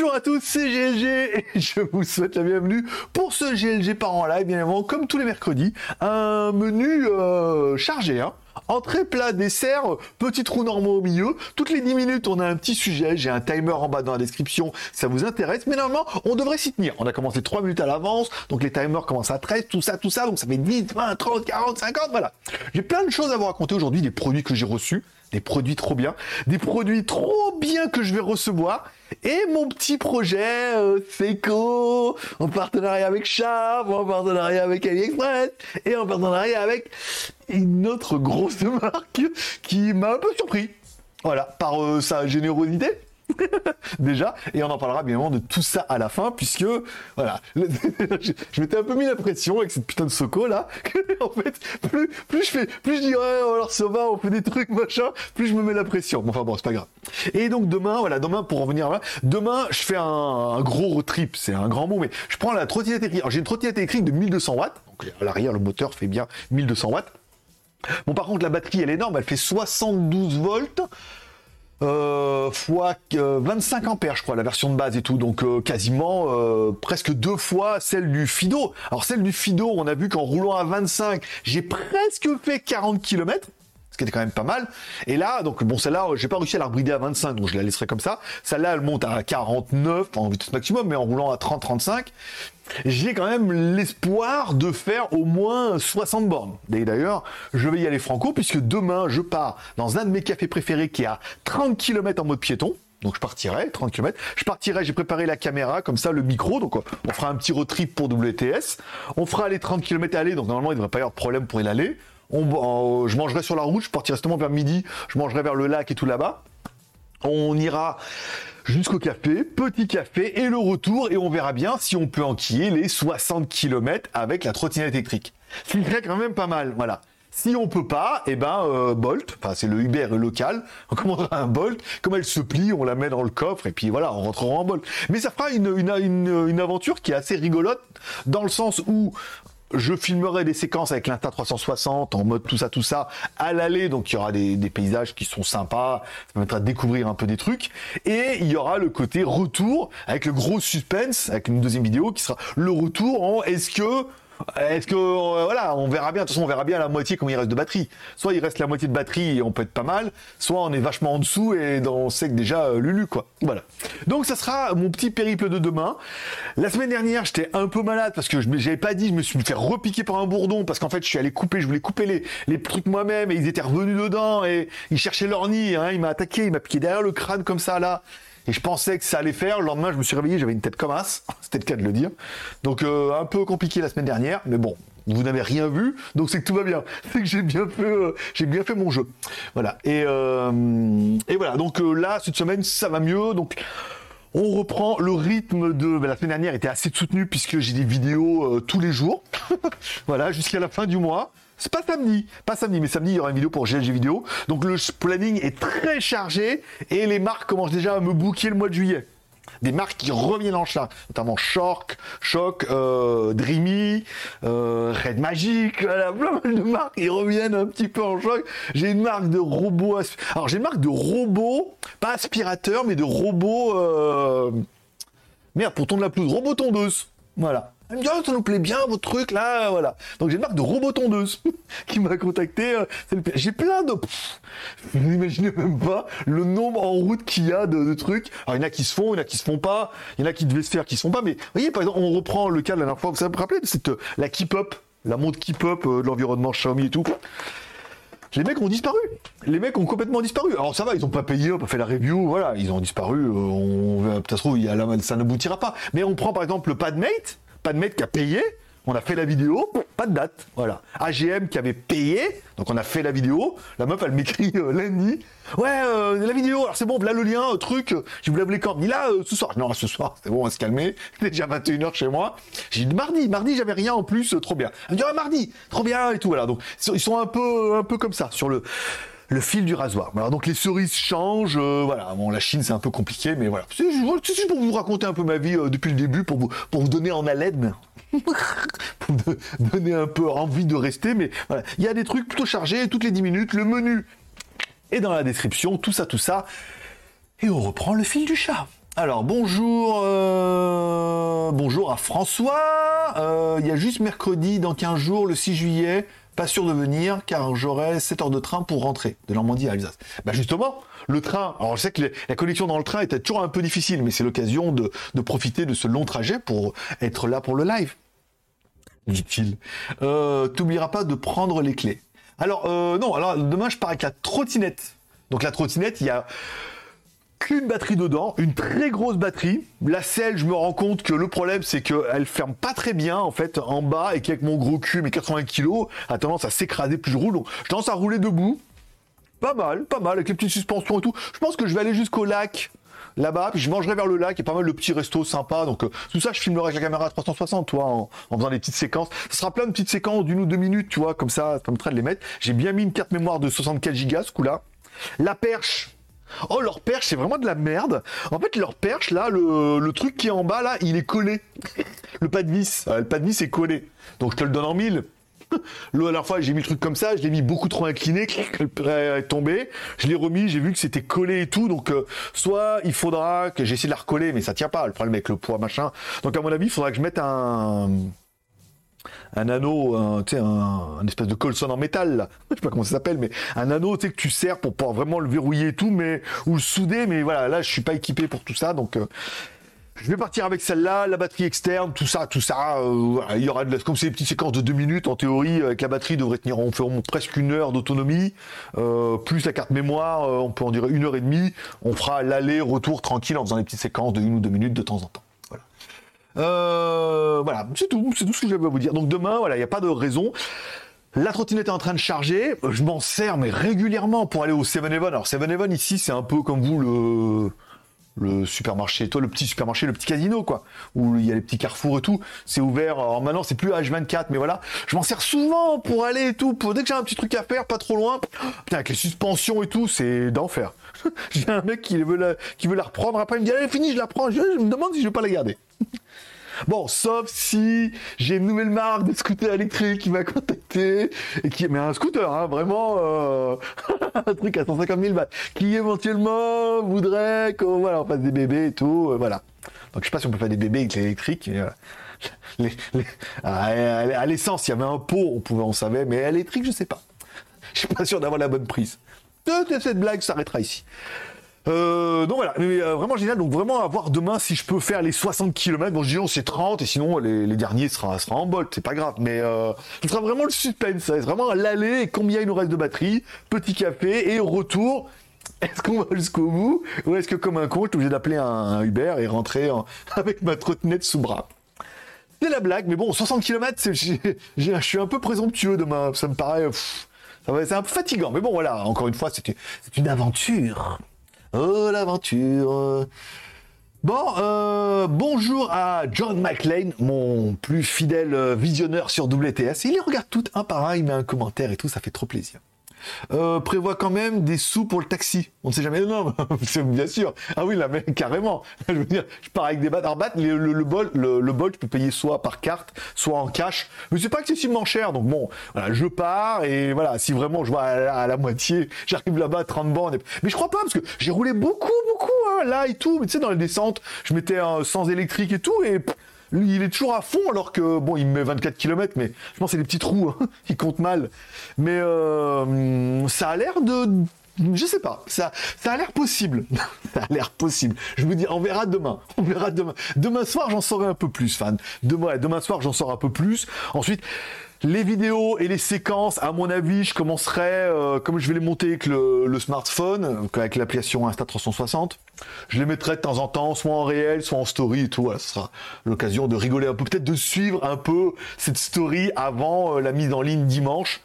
Bonjour à tous, c'est GLG et je vous souhaite la bienvenue pour ce GLG par en live, bien évidemment, comme tous les mercredis, un menu euh, chargé, hein. Entrée, plat, dessert, petit trou normaux au milieu. Toutes les 10 minutes, on a un petit sujet. J'ai un timer en bas dans la description. Ça vous intéresse. Mais normalement, on devrait s'y tenir. On a commencé 3 minutes à l'avance. Donc les timers commencent à 13, tout ça, tout ça. Donc ça fait 10, 20, 30, 40, 50. Voilà. J'ai plein de choses à vous raconter aujourd'hui. Des produits que j'ai reçus des produits trop bien, des produits trop bien que je vais recevoir, et mon petit projet euh, Seco, en partenariat avec Sharp, en partenariat avec AliExpress, et en partenariat avec une autre grosse marque qui m'a un peu surpris. Voilà, par euh, sa générosité. déjà, et on en parlera bien évidemment de tout ça à la fin, puisque voilà, je, m'étais un peu mis la pression avec cette putain de Soco là. en fait, plus, plus je fais, plus je dis alors ça va, on fait des trucs machin, plus je me mets la pression. Bon, enfin bon, c'est pas grave. Et donc demain, voilà, demain pour revenir là, demain je fais un, gros road trip, c'est un grand mot, mais je prends la trottinette électrique. Alors j'ai une trottinette électrique de 1200 watts, donc à l'arrière le moteur fait bien 1200 watts. Bon, par contre, la batterie, elle est énorme, elle fait 72 volts euh, fois 25 euh, ampères, je crois, la version de base et tout. Donc euh, quasiment euh, presque deux fois celle du Fido. Alors celle du Fido, on a vu qu'en roulant à 25, j'ai presque fait 40 km ce qui était quand même pas mal. Et là, donc bon, celle-là, j'ai pas réussi à la brider à 25, donc je la laisserai comme ça. Celle-là, elle monte à 49 en vitesse maximum, mais en roulant à 30-35 j'ai quand même l'espoir de faire au moins 60 bornes. D'ailleurs, je vais y aller franco, puisque demain, je pars dans un de mes cafés préférés qui est à 30 km en mode piéton. Donc je partirai, 30 km. Je partirai, j'ai préparé la caméra, comme ça, le micro. Donc on fera un petit road trip pour WTS. On fera les 30 km aller, donc normalement il ne devrait pas y avoir de problème pour y aller. On, je mangerai sur la route, je partirai justement vers midi, je mangerai vers le lac et tout là-bas. On ira jusqu'au café, petit café et le retour et on verra bien si on peut enquiller les 60 km avec la trottinette électrique. Ce qui serait quand même pas mal, voilà. Si on peut pas, eh ben euh, Bolt, enfin c'est le Uber local, on commandera un Bolt, comme elle se plie, on la met dans le coffre et puis voilà, on rentrera en Bolt. Mais ça fera une, une, une aventure qui est assez rigolote dans le sens où je filmerai des séquences avec l'Insta 360 en mode tout ça, tout ça à l'aller. Donc il y aura des, paysages qui sont sympas, ça permettra de découvrir un peu des trucs. Et il y aura le côté retour avec le gros suspense, avec une deuxième vidéo qui sera le retour en est-ce que est-ce que euh, voilà, on verra bien. De toute façon, on verra bien la moitié comment il reste de batterie. Soit il reste la moitié de batterie et on peut être pas mal, soit on est vachement en dessous et on sait que déjà euh, Lulu quoi. Voilà. Donc ça sera mon petit périple de demain. La semaine dernière, j'étais un peu malade parce que je j'avais pas dit, je me suis fait repiquer par un bourdon parce qu'en fait je suis allé couper, je voulais couper les, les trucs moi-même et ils étaient revenus dedans et ils cherchaient leur nid. Hein, il m'a attaqué, il m'a piqué derrière le crâne comme ça là. Et je pensais que ça allait faire. Le lendemain, je me suis réveillé, j'avais une tête comme as. C'était le cas de le dire. Donc euh, un peu compliqué la semaine dernière, mais bon, vous n'avez rien vu, donc c'est que tout va bien. C'est que j'ai bien fait, euh, j'ai bien fait mon jeu. Voilà. Et, euh, voilà. Donc là, cette semaine, ça va mieux. Donc on reprend le rythme de ben, la semaine dernière était assez soutenu puisque j'ai des vidéos tous les jours. voilà, jusqu'à la fin du mois. C'est pas samedi, pas samedi, mais samedi il y aura une vidéo pour GLG vidéo. Donc le planning est très chargé et les marques commencent déjà à me booker le mois de juillet. Des marques qui reviennent en chat, notamment Shock, Shock, euh, Dreamy, euh, Red Magic, voilà, plein de qui reviennent un petit peu en choc. J'ai une marque de robots, alors j'ai une marque de robots, pas aspirateur, mais de robots, euh... merde, pour tondre la pelouse, robot tondeuse, voilà. Elle oh, ça nous plaît bien, votre truc, là, voilà. Donc j'ai une marque de robot tondeuse qui m'a contacté. Euh, j'ai plein de... vous n'imaginez même pas le nombre en route qu'il y a de, trucs. Alors il y en a qui se font, il y en a qui se font pas, il y en a qui devaient se faire, qui se font pas. Mais vous voyez, par exemple, on reprend le cas de la dernière fois, vous savez me rappeler, c'est euh, la Keep Up, la montre Keep Up euh, de l'environnement Xiaomi et tout. Les mecs ont disparu. Les mecs ont complètement disparu. Alors ça va, ils ont pas payé, on pas fait la review, voilà, ils ont disparu. on peut-être il y a ça n'aboutira pas. Mais on prend par exemple le Padmate pas de mec qui a payé, on a fait la vidéo, pas de date, voilà. AGM qui avait payé, donc on a fait la vidéo, la meuf elle m'écrit euh, lundi, ouais, euh, la vidéo, alors c'est bon, là le lien, euh, truc, je vous lève les cordes, ni là, ce soir, non, ce soir, c'est bon, on va se calmer, déjà 21h chez moi, j'ai dit mardi, mardi j'avais rien en plus, trop bien. Elle me dit, ah, mardi, trop bien, et tout, voilà, donc ils sont un peu, un peu comme ça, sur le le fil du rasoir. Alors donc les cerises changent, euh, voilà. Bon, la Chine c'est un peu compliqué, mais voilà. C'est juste pour vous raconter un peu ma vie euh, depuis le début, pour vous donner en haleine, pour vous donner un peu envie de rester. Mais voilà, il y a des trucs plutôt chargés toutes les 10 minutes. Le menu est dans la description, tout ça, tout ça. Et on reprend le fil du chat. Alors bonjour, euh, bonjour à François. Il y a juste mercredi dans 15 jours, le 6 juillet. Pas sûr de venir car j'aurai 7 heures de train pour rentrer de Normandie à Alsace. Bah justement, le train. Alors je sais que la connexion dans le train était toujours un peu difficile, mais c'est l'occasion de, de profiter de ce long trajet pour être là pour le live. Dit-il. Euh, T'oublieras pas de prendre les clés. Alors euh, non, alors demain je pars avec la trottinette. Donc la trottinette, il y a qu'une batterie dedans, une très grosse batterie. La selle, je me rends compte que le problème, c'est qu'elle ferme pas très bien, en fait, en bas, et qu'avec mon gros cul, mes 80 kilos, a tendance à s'écraser plus je roule. Donc, je tendance à rouler debout. Pas mal, pas mal, avec les petites suspensions et tout. Je pense que je vais aller jusqu'au lac, là-bas, puis je mangerai vers le lac, et pas mal de petits restos sympas. Donc, euh, tout ça, je filmerai avec la caméra à 360, toi, en, faisant des petites séquences. Ce sera plein de petites séquences d'une ou deux minutes, tu vois, comme ça, ça me permettra de les mettre. J'ai bien mis une carte mémoire de 64 gigas, ce coup-là. La perche, Oh, leur perche, c'est vraiment de la merde. En fait, leur perche, là, le, truc qui est en bas, là, il est collé. le pas de vis. euh, le pas de vis est collé. Donc, je te le donne en mille. La dernière fois, j'ai mis le truc comme ça, je l'ai mis beaucoup trop incliné, le prêt est tombé. Je l'ai remis, j'ai vu que c'était collé et tout. Donc, euh, soit il faudra que j'essaie de la recoller, mais ça tient pas. Le problème avec le poids, machin. Donc, à mon avis, il faudra que je mette un un anneau, un, un, espèce de colson en métal, là. je sais pas comment ça s'appelle, mais un anneau tu sais, que tu sers pour pouvoir vraiment le verrouiller tout, mais ou le souder, mais voilà, là je suis pas équipé pour tout ça, donc euh, je vais partir avec celle-là, la batterie externe, tout ça, tout ça. euh, il y aura comme c'est des petites séquences de deux minutes, en théorie, avec la batterie devrait tenir, on fait presque une heure d'autonomie, euh, plus la carte mémoire, euh, on peut en dire une heure et demie. On fera l'aller-retour tranquille en faisant des petites séquences de une ou deux minutes de temps en temps. Euh, voilà, c'est tout, c'est tout ce que j'avais à vous dire. Donc demain, voilà, il n'y a pas de raison. La trottinette est en train de charger, je m'en sers mais régulièrement pour aller au 7-Eleven. Alors 7-Eleven ici, c'est un peu comme vous le le supermarché, toi le petit supermarché, le petit casino quoi, où il y a les petits carrefours et tout, c'est ouvert. Alors maintenant c'est plus H24, mais voilà, je m'en sers souvent pour aller et tout, pour dès que j'ai un petit truc à faire, pas trop loin. Putain avec les suspensions et tout, c'est d'enfer. j'ai un mec qui veut la, qui veut la reprendre, après il me dit allez fini, je la prends, je, je me demande si je vais pas la garder. Bon, sauf si j'ai une nouvelle marque de scooter électrique qui m'a contacté et qui, mais un scooter, hein, vraiment euh, un truc à 150 000 bahts, qui éventuellement voudrait qu'on voilà, fasse des bébés et tout, euh, voilà. Donc je sais pas si on peut faire des bébés avec l'électrique. mais, euh, les- à, l'essence, il y avait un pot, on pouvait, on savait, mais à l'électrique, je sais pas. Je suis pas sûr d'avoir la bonne prise. Peut-être cette blague s'arrêtera ici. Euh, donc voilà, mais euh, vraiment génial. Donc vraiment à voir demain si je peux faire les 60 km. Bon, je dis non, c'est 30 et sinon les, derniers sera, sera en bolt, c'est pas grave. Mais euh, ce sera vraiment le suspense. Ça vraiment l'aller et combien il nous reste de batterie, petit café et retour. Est-ce qu'on va jusqu'au bout ou est-ce que comme un con, je suis obligé d'appeler un, Uber et rentrer en- avec ma trottinette sous bras? C'est la blague, mais bon, 60 km, je suis un peu présomptueux demain. Ça me paraît, c'est un peu fatigant. Mais bon, voilà, encore une fois, c'est une aventure. Oh, l'aventure. Bon, euh, bonjour à John McLean, mon plus fidèle visionneur sur WTS. Il les regarde toutes un par un, il met un commentaire et tout, ça fait trop plaisir. Euh, prévoit quand même des sous pour le taxi. On ne sait jamais. Non, bien sûr. Ah oui, là, mais carrément. Je veux dire, je pars avec des battes. Alors, le, bol, le, bol, tu peux payer soit par carte, soit en cash. Mais c'est pas excessivement cher. Donc bon, voilà, je pars et voilà, si vraiment je vois à, la- moitié, j'arrive là-bas à 30 bornes. et- Mais je crois pas parce que j'ai roulé beaucoup, beaucoup, hein, là et tout. Mais tu sais, dans les descentes, je mettais un sans électrique et tout et il est toujours à fond alors que bon, il me met 24 km, mais je pense que c'est des petits trous, hein, il compte mal. Mais euh, ça a l'air de, je sais pas, ça, ça a l'air possible. ça a l'air possible. Je me dis, on verra demain. On verra demain. Demain soir, j'en saurai un peu plus, fan. Demain, demain soir, j'en saurai un peu plus. Ensuite. Les vidéos et les séquences, à mon avis, je commencerai, euh, comme je vais les monter avec le, le smartphone, avec l'application Insta360, je les mettrai de temps en temps, soit en réel, soit en story et tout. Ce sera l'occasion de rigoler un peu, peut-être de suivre un peu cette story avant euh, la mise en ligne dimanche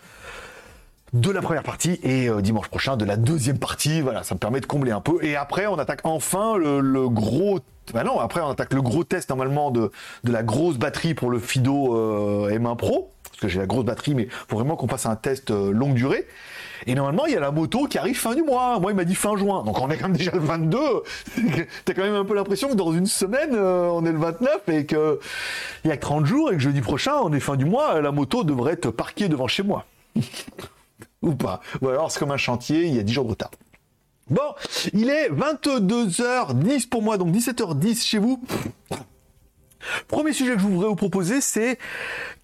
de la première partie et euh, dimanche prochain de la deuxième partie. Voilà, ça me permet de combler un peu. Et après, on attaque enfin le, le gros. Bah non, après on attaque le gros test normalement de, de la grosse batterie pour le Fido euh, M1 Pro. Parce que j'ai la grosse batterie, mais faut vraiment qu'on fasse un test euh, longue durée. Et normalement, il y a la moto qui arrive fin du mois. Moi, il m'a dit fin juin. Donc on est quand même déjà le 22. T'as quand même un peu l'impression que dans une semaine, euh, on est le 29 et que il y a que 30 jours et que jeudi prochain, on est fin du mois, la moto devrait être parquée devant chez moi. Ou pas. Ou alors c'est comme un chantier, il y a 10 jours de retard. Bon, il est 22h10 pour moi, donc 17h10 chez vous. Premier sujet que je voudrais vous proposer, c'est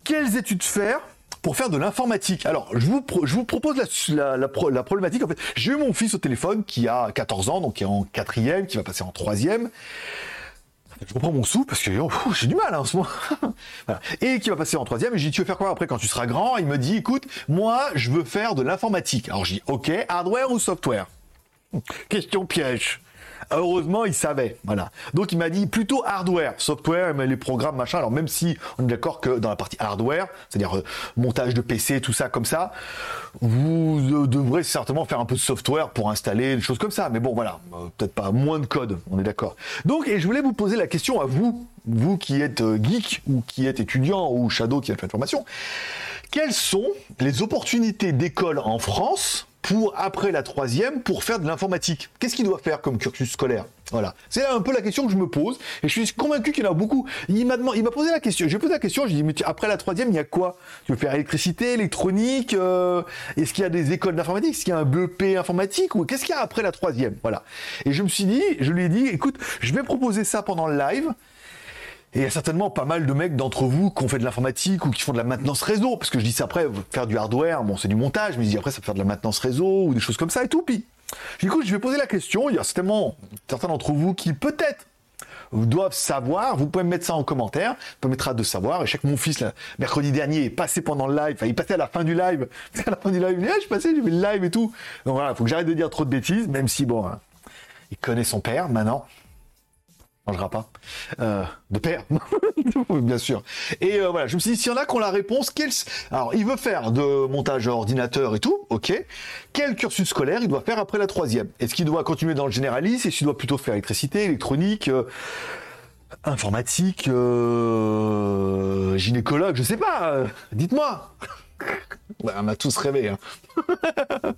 quelles études faire pour faire de l'informatique? Alors, je vous, propose la, problématique. En fait, j'ai eu mon fils au téléphone qui a 14 ans, donc qui est en quatrième, qui va passer en troisième. Je reprends mon sou parce que oh, j'ai du mal hein, en ce moment. Et qui va passer en troisième. Et j'ai dit, tu veux faire quoi après quand tu seras grand? Il me dit, écoute, moi, je veux faire de l'informatique. Alors j'ai dit, ok, hardware ou software? Question piège. Heureusement, il savait. Voilà. Donc, il m'a dit plutôt hardware, software, mais les programmes, machin. Alors, même si on est d'accord que dans la partie hardware, c'est-à-dire euh, montage de PC, tout ça comme ça, vous euh, devrez certainement faire un peu de software pour installer des choses comme ça. Mais bon, voilà. Euh, peut-être pas moins de code. On est d'accord. Donc, et je voulais vous poser la question à vous, vous qui êtes geek ou qui êtes étudiant ou shadow qui a fait une formation. Quelles sont les opportunités d'école en France pour après la troisième pour faire de l'informatique Qu'est-ce qu'il doit faire comme cursus scolaire? Voilà, c'est un peu la question que je me pose et je suis convaincu qu'il y en a beaucoup. Il m'a il m'a posé la question. J'ai posé la question. Je dit mais après la troisième, il y a quoi? Tu veux faire électricité, électronique euh, Est-ce qu'il y a des écoles d'informatique? Est-ce qu'il y a un BEP informatique ou qu'est-ce qu'il y a après la troisième? Voilà. Et je me suis dit, je lui ai dit, écoute, je vais proposer ça pendant le live. Et il y a certainement pas mal de mecs d'entre vous qui ont fait de l'informatique ou qui font de la maintenance réseau, parce que je dis ça après, faire du hardware, bon c'est du montage, mais je dis après ça peut faire de la maintenance réseau ou des choses comme ça et tout. Puis, du coup, je vais poser la question, il y a certainement certains d'entre vous qui peut-être doivent savoir, vous pouvez me mettre ça en commentaire, ça permettra de savoir. Et chaque mon fils, mercredi dernier, est passé pendant le live, enfin, il passait à la fin du live, à la fin du live, il dit, ah, je passé, j'ai vu le live et tout. Donc voilà, faut que j'arrête de dire trop de bêtises, même si bon, hein, il connaît son père maintenant mangera pas. Euh, de père, bien sûr. Et euh, voilà, je me suis dit, s'il y en a qui ont la réponse, quel... alors il veut faire de montage ordinateur et tout, ok. Quel cursus scolaire il doit faire après la troisième? Est-ce qu'il doit continuer dans le généraliste? Est-ce qu'il doit plutôt faire électricité, électronique euh, informatique, gynécologue, je sais pas, dites-moi. On a tous rêvé. Hein.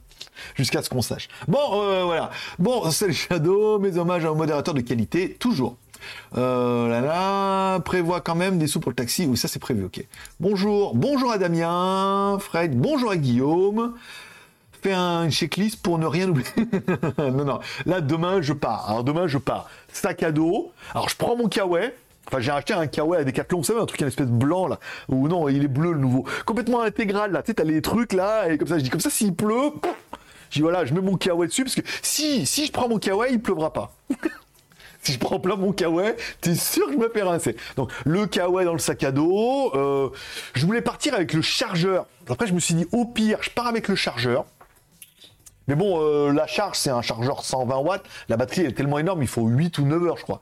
Jusqu'à ce qu'on sache. Bon, euh, voilà. Bon, c'est le Shadow, mes hommages à un modérateur de qualité, toujours. Euh, là prévoit quand même des sous pour le taxi. Oui, ça c'est prévu, ok. Bonjour, bonjour à Damien, Fred, bonjour à Guillaume. Fais un checklist pour ne rien oublier. non, non. Là, demain, je pars. Alors, demain, je pars. Sac à dos. Alors, je prends mon kawaii. Enfin, j'ai acheté un kawaii à Decathlon, vous savez, un truc, une espèce de blanc, là. Ou non, il est bleu, le nouveau. Complètement intégral, là. Tu sais, t'as les trucs, là, et comme ça, je dis, comme ça, s'il pleut, je dis, voilà, je mets mon kawaii dessus, parce que si, si je prends mon kawaii, il pleuvra pas. si je prends plein mon kawaii, t'es sûr que je me fais rincer. Donc, le kawaii dans le sac à dos, euh, je voulais partir avec le chargeur. Après, je me suis dit, au pire, je pars avec le chargeur. Mais bon, euh, la charge, c'est un chargeur 120 watts. La batterie, est tellement énorme, il faut 8 ou 9 heures, je crois.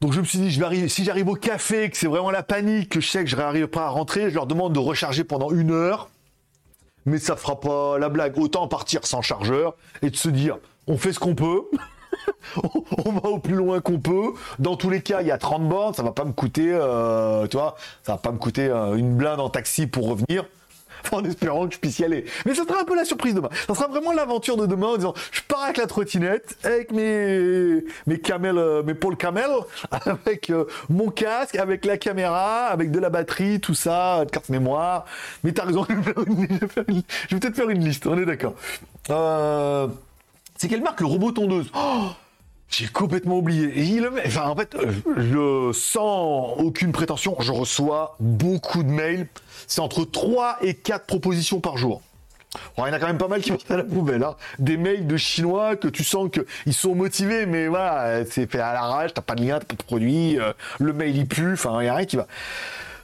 Donc je me suis dit, je si j'arrive au café, que c'est vraiment la panique, que je sais que je n'arrive pas à rentrer, je leur demande de recharger pendant une heure. Mais ça fera pas la blague. Autant partir sans chargeur et de se dire, on fait ce qu'on peut. on va au plus loin qu'on peut. Dans tous les cas, il y a 30 bornes, ça va pas me coûter, euh, tu ça va pas me coûter euh, une blinde en taxi pour revenir. en espérant que je puisse y aller. Mais ça sera un peu la surprise demain. Ça sera vraiment l'aventure de demain en disant, je pars avec la trottinette, avec mes, mes camels, euh, mes pôles camel, avec euh, mon casque, avec la caméra, avec de la batterie, tout ça, de carte mémoire. Mais t'as raison, je vais, peut-être faire une liste, on est d'accord. Euh, c'est quelle marque le robot tondeuse? Oh j'ai complètement oublié. enfin, en fait, je, sans aucune prétention, je reçois beaucoup de mails. C'est entre 3 et 4 propositions par jour. il y en a quand même pas mal qui vont à la poubelle. Hein. Des mails de Chinois que tu sens qu'ils sont motivés, mais voilà, c'est fait à l'arrache, t'as pas de lien, t'as pas de produit, euh, le mail il pue, enfin, il n'y a rien qui va.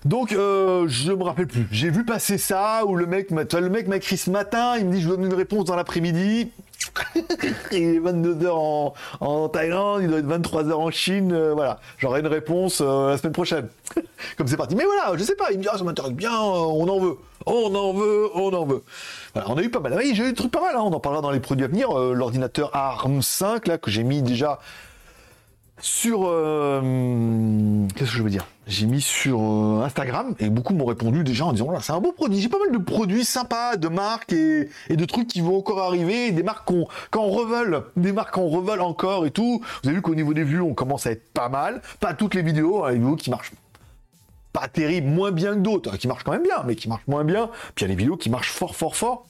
Donc, euh, je me rappelle plus. J'ai vu passer ça, où le mec, le mec m'a écrit ce matin, il me dit je donne une réponse dans l'après-midi. il est 22h en, en, Thaïlande, il doit être 23h en Chine, euh, voilà. J'aurai une réponse euh, la semaine prochaine. Comme c'est parti. Mais voilà, je sais pas, il me dit, ah, ça m'intéresse bien, on en veut. On en veut, on en veut. Voilà, on a eu pas mal. Oui, j'ai eu des trucs pas mal, hein. on en parlera dans les produits à venir. L'ordinateur ARM 5, là, que j'ai mis déjà sur euh, qu'est-ce que je veux dire? J'ai mis sur euh, Instagram et beaucoup m'ont répondu déjà en disant là c'est un beau produit. J'ai pas mal de produits sympas, de marques et, de trucs qui vont encore arriver, des marques qu'on quand revole, des marques qu'on revole encore et tout. Vous avez vu qu'au niveau des vues on commence à être pas mal. Pas toutes les vidéos, hein, les vidéos qui marchent pas terrible, moins bien que d'autres, qui marchent quand même bien, mais qui marchent moins bien. Puis il y a les vidéos qui marchent fort, fort, fort.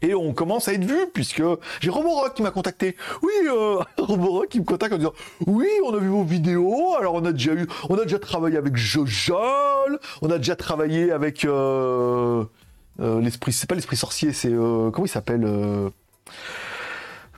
Et on commence à être vu, puisque j'ai Roborock qui m'a contacté. Oui, euh, Roborock qui me contacte en disant Oui, on a vu vos vidéos, alors on a déjà eu, on a déjà travaillé avec Jojol, on a déjà travaillé avec euh, euh, l'esprit, c'est pas l'esprit sorcier, c'est euh, comment il s'appelle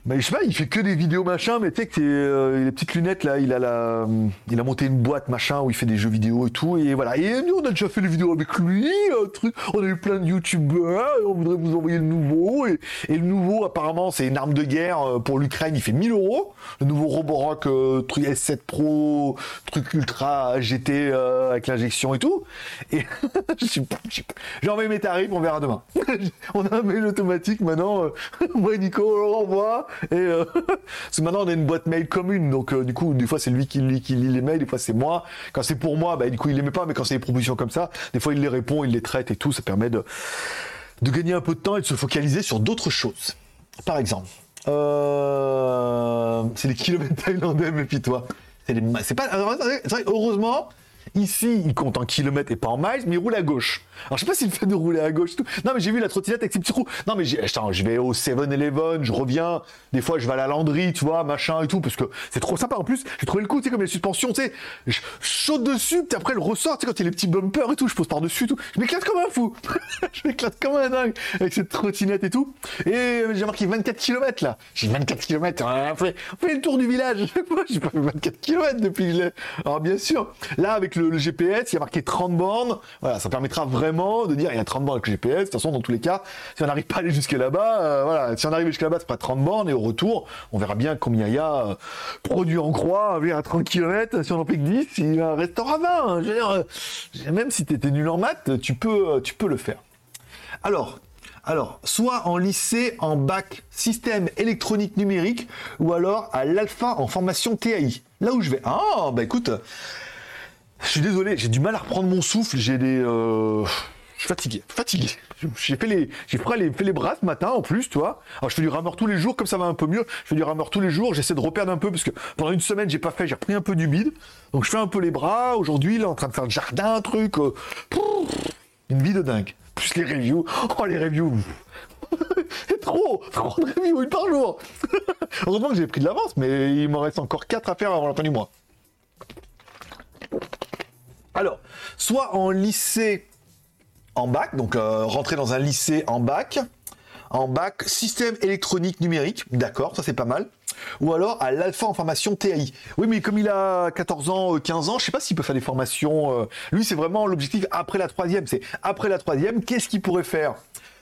mais je sais pas, il fait que des vidéos machin, mais tu sais que c'est euh, les petites lunettes là, il a la, il a monté une boîte machin où il fait des jeux vidéo et tout, et voilà. Et nous on a déjà fait des vidéos avec lui, un truc, on a eu plein de youtubeurs, on voudrait vous envoyer le nouveau, et, et le nouveau apparemment c'est une arme de guerre euh, pour l'Ukraine, il fait 1000 euros. Le nouveau Roborock euh, truc S7 Pro, truc ultra GT euh, avec l'injection et tout. Et je suis pas- je suis pas- j'ai envoyé mes tarifs, on verra demain. on a un mail automatique maintenant. euh, moi Nico, on le renvoie. Et euh, maintenant on a une boîte mail commune, donc euh, du coup des fois c'est lui qui lit, les mails, des fois c'est moi. Quand c'est pour moi, bah du coup il les met pas, mais quand c'est des propositions comme ça, des fois il les répond, il les traite et tout. Ça permet de gagner un peu de temps et de se focaliser sur d'autres choses. Par exemple, euh, c'est les kilomètres thaïlandais, méfie-toi. C'est les ma- c'est pas, heureusement, ici, il compte en kilomètres et pas en miles, mais il roule à gauche. Alors, je sais pas s'il fait de rouler à gauche tout. Non, mais j'ai vu la trottinette avec ses petits roues. Non, mais attends, je vais au 7-Eleven, je reviens. Des fois, je vais à la landry, tu vois, machin et tout, parce que c'est trop sympa. En plus, j'ai trouvé le coup, tu sais, comme les suspensions, tu sais, je saute dessus, puis après, elle ressort, tu sais, quand il y a les petits bumpers et tout, je pose par-dessus tout. Je m'éclate comme un fou. je m'éclate comme un dingue avec cette trottinette et tout. Et j'ai marqué 24 km là. J'ai 24 km. On fait, on fait le tour du village. J'ai pas fait 24 km depuis que l'ai. Alors, bien sûr, là, avec le, GPS, il y a marqué 30 bornes. Voilà, ça permettra vraiment de dire il y a 30 bornes avec le GPS. De toute façon, dans tous les cas, si on n'arrive pas à aller jusque là-bas, euh, voilà, si on arrive jusque là-bas, c'est pas 30 bornes. Et au retour, on verra bien combien il y a euh, produit en croix. À 30 km, si on en fait que 10, il en restera 20. hein. Je veux dire, euh, même si tu étais nul en maths, tu peux, tu peux le faire. Alors, alors, soit en lycée en bac système électronique numérique, ou alors à l'alpha en formation TAI. Là où je vais. Ah, bah écoute, je suis désolé, j'ai du mal à reprendre mon souffle, j'ai des. euh, Je suis fatigué, fatigué. J'ai fait les, j'ai fait les, fait les bras ce matin en plus, tu vois. Alors je fais du rameur tous les jours, comme ça va un peu mieux. Je fais du rameur tous les jours. J'essaie de reperdre un peu parce que pendant une semaine j'ai pas fait, j'ai repris un peu du bide. Donc je fais un peu les bras. Aujourd'hui, là, en train de faire le jardin, un truc. euh, une vie de dingue. Plus les reviews. Oh les reviews. trop, trop de reviews, une par jour. Heureusement que j'ai pris de l'avance, mais il m'en reste encore 4 à faire avant la fin du mois. Alors, soit en lycée en bac, donc euh, rentrer dans un lycée en bac, en bac système électronique numérique, d'accord, ça c'est pas mal. Ou alors à l'alpha en formation TAI. Oui, mais comme il a 14 ans, euh, 15 ans, je sais pas s'il peut faire des formations. euh, lui, c'est vraiment l'objectif après la troisième. C'est après la troisième, qu'est-ce qu'il pourrait faire?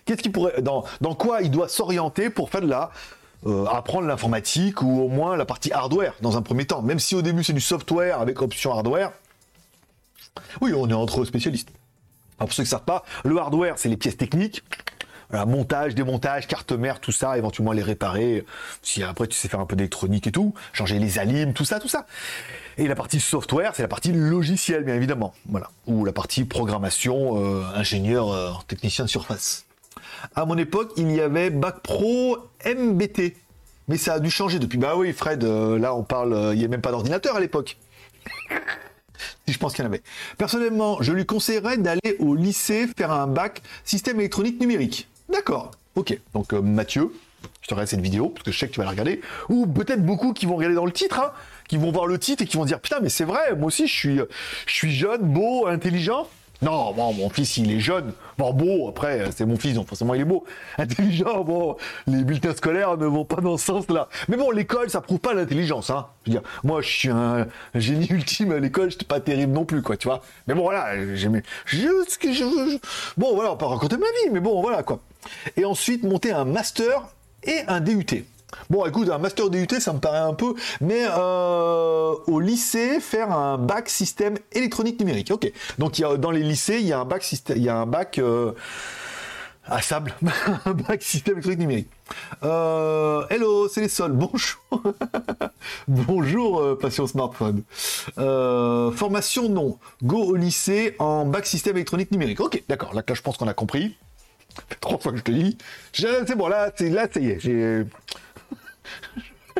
Qu'est-ce qu'il pourrait dans quoi il doit s'orienter pour faire de la euh, apprendre l'informatique ou au moins la partie hardware dans un premier temps. Même si au début c'est du software avec option hardware. Oui, on est entre spécialistes. Alors pour ceux qui ne savent pas, le hardware, c'est les pièces techniques. Montage, démontage, carte mère, tout ça, éventuellement les réparer. Si après tu sais faire un peu d'électronique et tout, changer les alimes, tout ça, tout ça. Et la partie software, c'est la partie logicielle, bien évidemment. Ou la partie programmation, euh, ingénieur, euh, technicien de surface. À mon époque, il y avait Bac Pro MBT. Mais ça a dû changer depuis. Bah oui, Fred, euh, là on parle, euh, il n'y a même pas d'ordinateur à l'époque. si je pense qu'il y en avait. Personnellement, je lui conseillerais d'aller au lycée faire un bac système électronique numérique. D'accord, ok. Donc euh, Mathieu, je te regarde cette vidéo, parce que je sais que tu vas la regarder, ou peut-être beaucoup qui vont regarder dans le titre, hein, qui vont voir le titre et qui vont dire putain mais c'est vrai, moi aussi je suis, je suis jeune, beau, intelligent. Non, bon, mon fils, il est jeune. Bon, beau, après, c'est mon fils, donc forcément, il est beau. Intelligent, bon, les bulletins scolaires ne vont pas dans ce sens-là. Mais bon, l'école, ça prouve pas l'intelligence, hein. Je veux dire, moi, je suis un génie ultime à l'école, j'étais pas terrible non plus, quoi, tu vois. Mais bon, voilà, j'aimais, juste que je veux. Bon, voilà, on peut raconter ma vie, mais bon, voilà, quoi. Et ensuite, monter un master et un DUT. Bon, écoute, un master DUT, ça me paraît un peu, mais euh, au lycée, faire un bac système électronique numérique. Ok. Donc, dans les lycées, il y a un bac système, il y a un bac euh, à sable, un bac système électronique numérique. Euh, hello, c'est les sols. Bonjour. Bonjour, passion smartphone. Formation non. Go au lycée en bac système électronique numérique. Ok, d'accord. Là, je pense qu'on a compris. Trois fois que je te. Je- C'est bon, là, là, ça y est.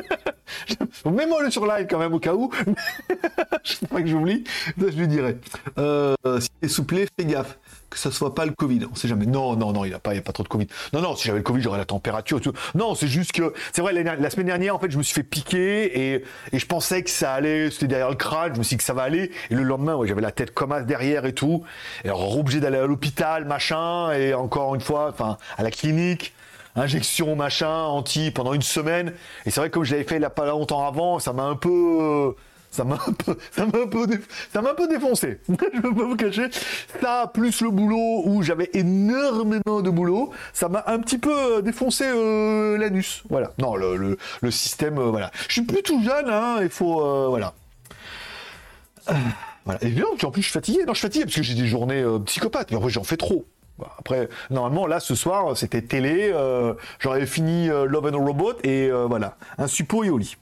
Mets-moi le sur live quand même au cas où. je sais pas que j'oublie. Je lui dirai. Euh, si t'es fais gaffe que ça soit pas le Covid. On sait jamais. Non, non, non, il n'y a pas, il a pas trop de Covid. Non, non, si j'avais le Covid, j'aurais la température tout. Non, c'est juste que, c'est vrai, la, semaine dernière, en fait, je me suis fait piquer et, je pensais que ça allait, c'était derrière le crâne, je me suis dit que ça va aller. Et le lendemain, j'avais la tête comme as derrière et tout. Et alors, obligé d'aller à l'hôpital, machin, et encore une fois, enfin, à la clinique injection machin anti pendant une semaine et c'est vrai que comme je l'avais fait a pas longtemps avant ça m'a un peu ça m'a un peu, ça m'a un peu, ça m'a un peu défoncé. je peux pas vous cacher. Ça, plus le boulot où j'avais énormément de boulot, ça m'a un petit peu euh, défoncé euh, l'anus. Voilà. Non, le, le, système, euh, voilà. Je suis plus tout jeune, hein. Il faut, euh, voilà. voilà. Et bien, en plus, je suis fatigué. Non, je suis fatigué parce que j'ai des journées psychopathes. Mais en vrai, j'en fais trop. Après, normalement, là, ce soir, c'était télé. J'aurais fini Love and Robot et voilà, un suppo et au lit.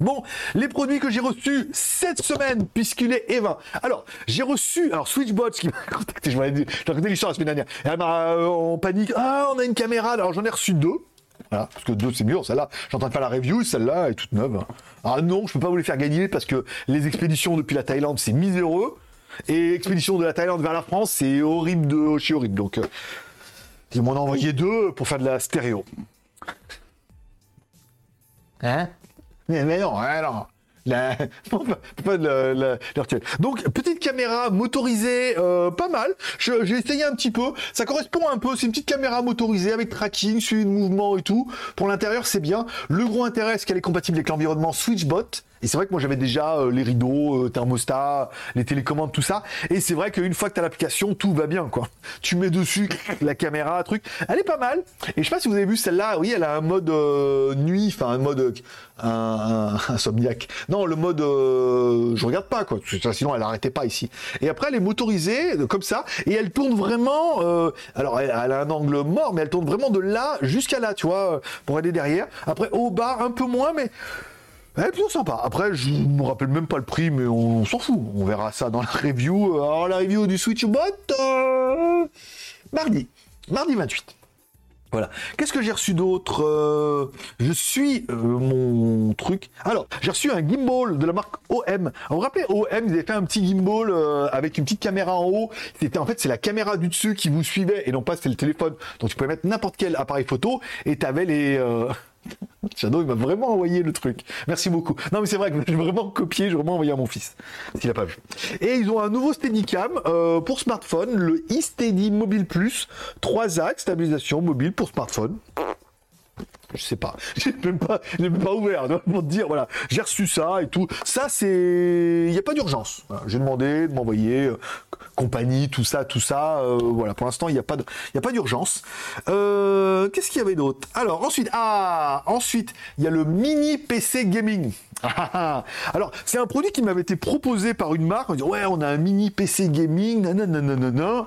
Bon, les produits que j'ai reçus cette semaine, puisqu'il est Eva. Alors, j'ai reçu, alors Switchbot qui m'a contacté, je vais raconté l'histoire la semaine dernière. Elle m'a euh, en panique, ah, on a une caméra, alors j'en ai reçu deux. Parce que deux c'est mieux, celle-là, train de la review, celle-là est toute neuve. Ah non, je peux pas vous les faire gagner parce que les expéditions depuis la Thaïlande, c'est miséreux. Et expédition de la Thaïlande vers la France, c'est horrible de chez horrible. Donc, euh, ils m'en ont envoyé deux pour faire de la stéréo. Hein? Mais, non, non. La... pas de Donc petite caméra motorisée, euh, pas mal. J'ai essayé un petit peu. Ça correspond un peu. C'est une petite caméra motorisée avec tracking, suivi de mouvement et tout. Pour l'intérieur, c'est bien. Le gros intérêt, c'est qu'elle est compatible avec l'environnement SwitchBot. Et c'est vrai que moi j'avais déjà euh, les rideaux, euh, thermostat, les télécommandes, tout ça. Et c'est vrai qu'une fois que tu as l'application, tout va bien quoi. Tu mets dessus la caméra, truc. Elle est pas mal. Et je sais pas si vous avez vu celle-là. Oui, elle a un mode euh, nuit, enfin un mode un, insomniaque. Non, le mode je regarde pas quoi. Sinon elle arrêtait pas ici. Et après elle est motorisée comme ça et elle tourne vraiment. alors elle, elle, a un angle mort, mais elle tourne vraiment de là jusqu'à là, tu vois, pour aller derrière. Après au bas un peu moins, mais est plutôt sympa. Après, je me rappelle même pas le prix, mais on, s'en fout. On verra ça dans la review. Alors, la review du SwitchBot, euh, mardi. Mardi 28. Voilà. Qu'est-ce que j'ai reçu d'autre euh, Je suis euh, mon truc. Alors, j'ai reçu un gimbal de la marque OM. vous vous rappelez, OM, ils avaient fait un petit gimbal avec une petite caméra en haut. C'était en fait, c'est la caméra du dessus qui vous suivait et non pas c'était le téléphone. Donc tu pouvais mettre n'importe quel appareil photo et tu avais les Shadow, il m'a vraiment envoyé le truc. Merci beaucoup. Non, mais c'est vrai que j'ai vraiment copié, j'ai vraiment envoyé à mon fils, s'il n'a pas vu. Et ils ont un nouveau Steadicam euh, pour smartphone, le eSteady Mobile Plus, 3 axes, stabilisation mobile pour smartphone je sais pas, j'ai même pas, même pas ouvert pour te dire voilà, j'ai reçu ça et tout. Ça c'est, il n'y a pas d'urgence. J'ai demandé de m'envoyer euh, compagnie, tout ça, tout ça. Euh, voilà, pour l'instant il n'y a pas d'urgence. Euh, qu'est-ce qu'il y avait d'autre? Alors ensuite, ah, ensuite il y a le mini PC gaming. Alors c'est un produit qui m'avait été proposé par une marque. On dit ouais, on a un mini PC gaming, nanana.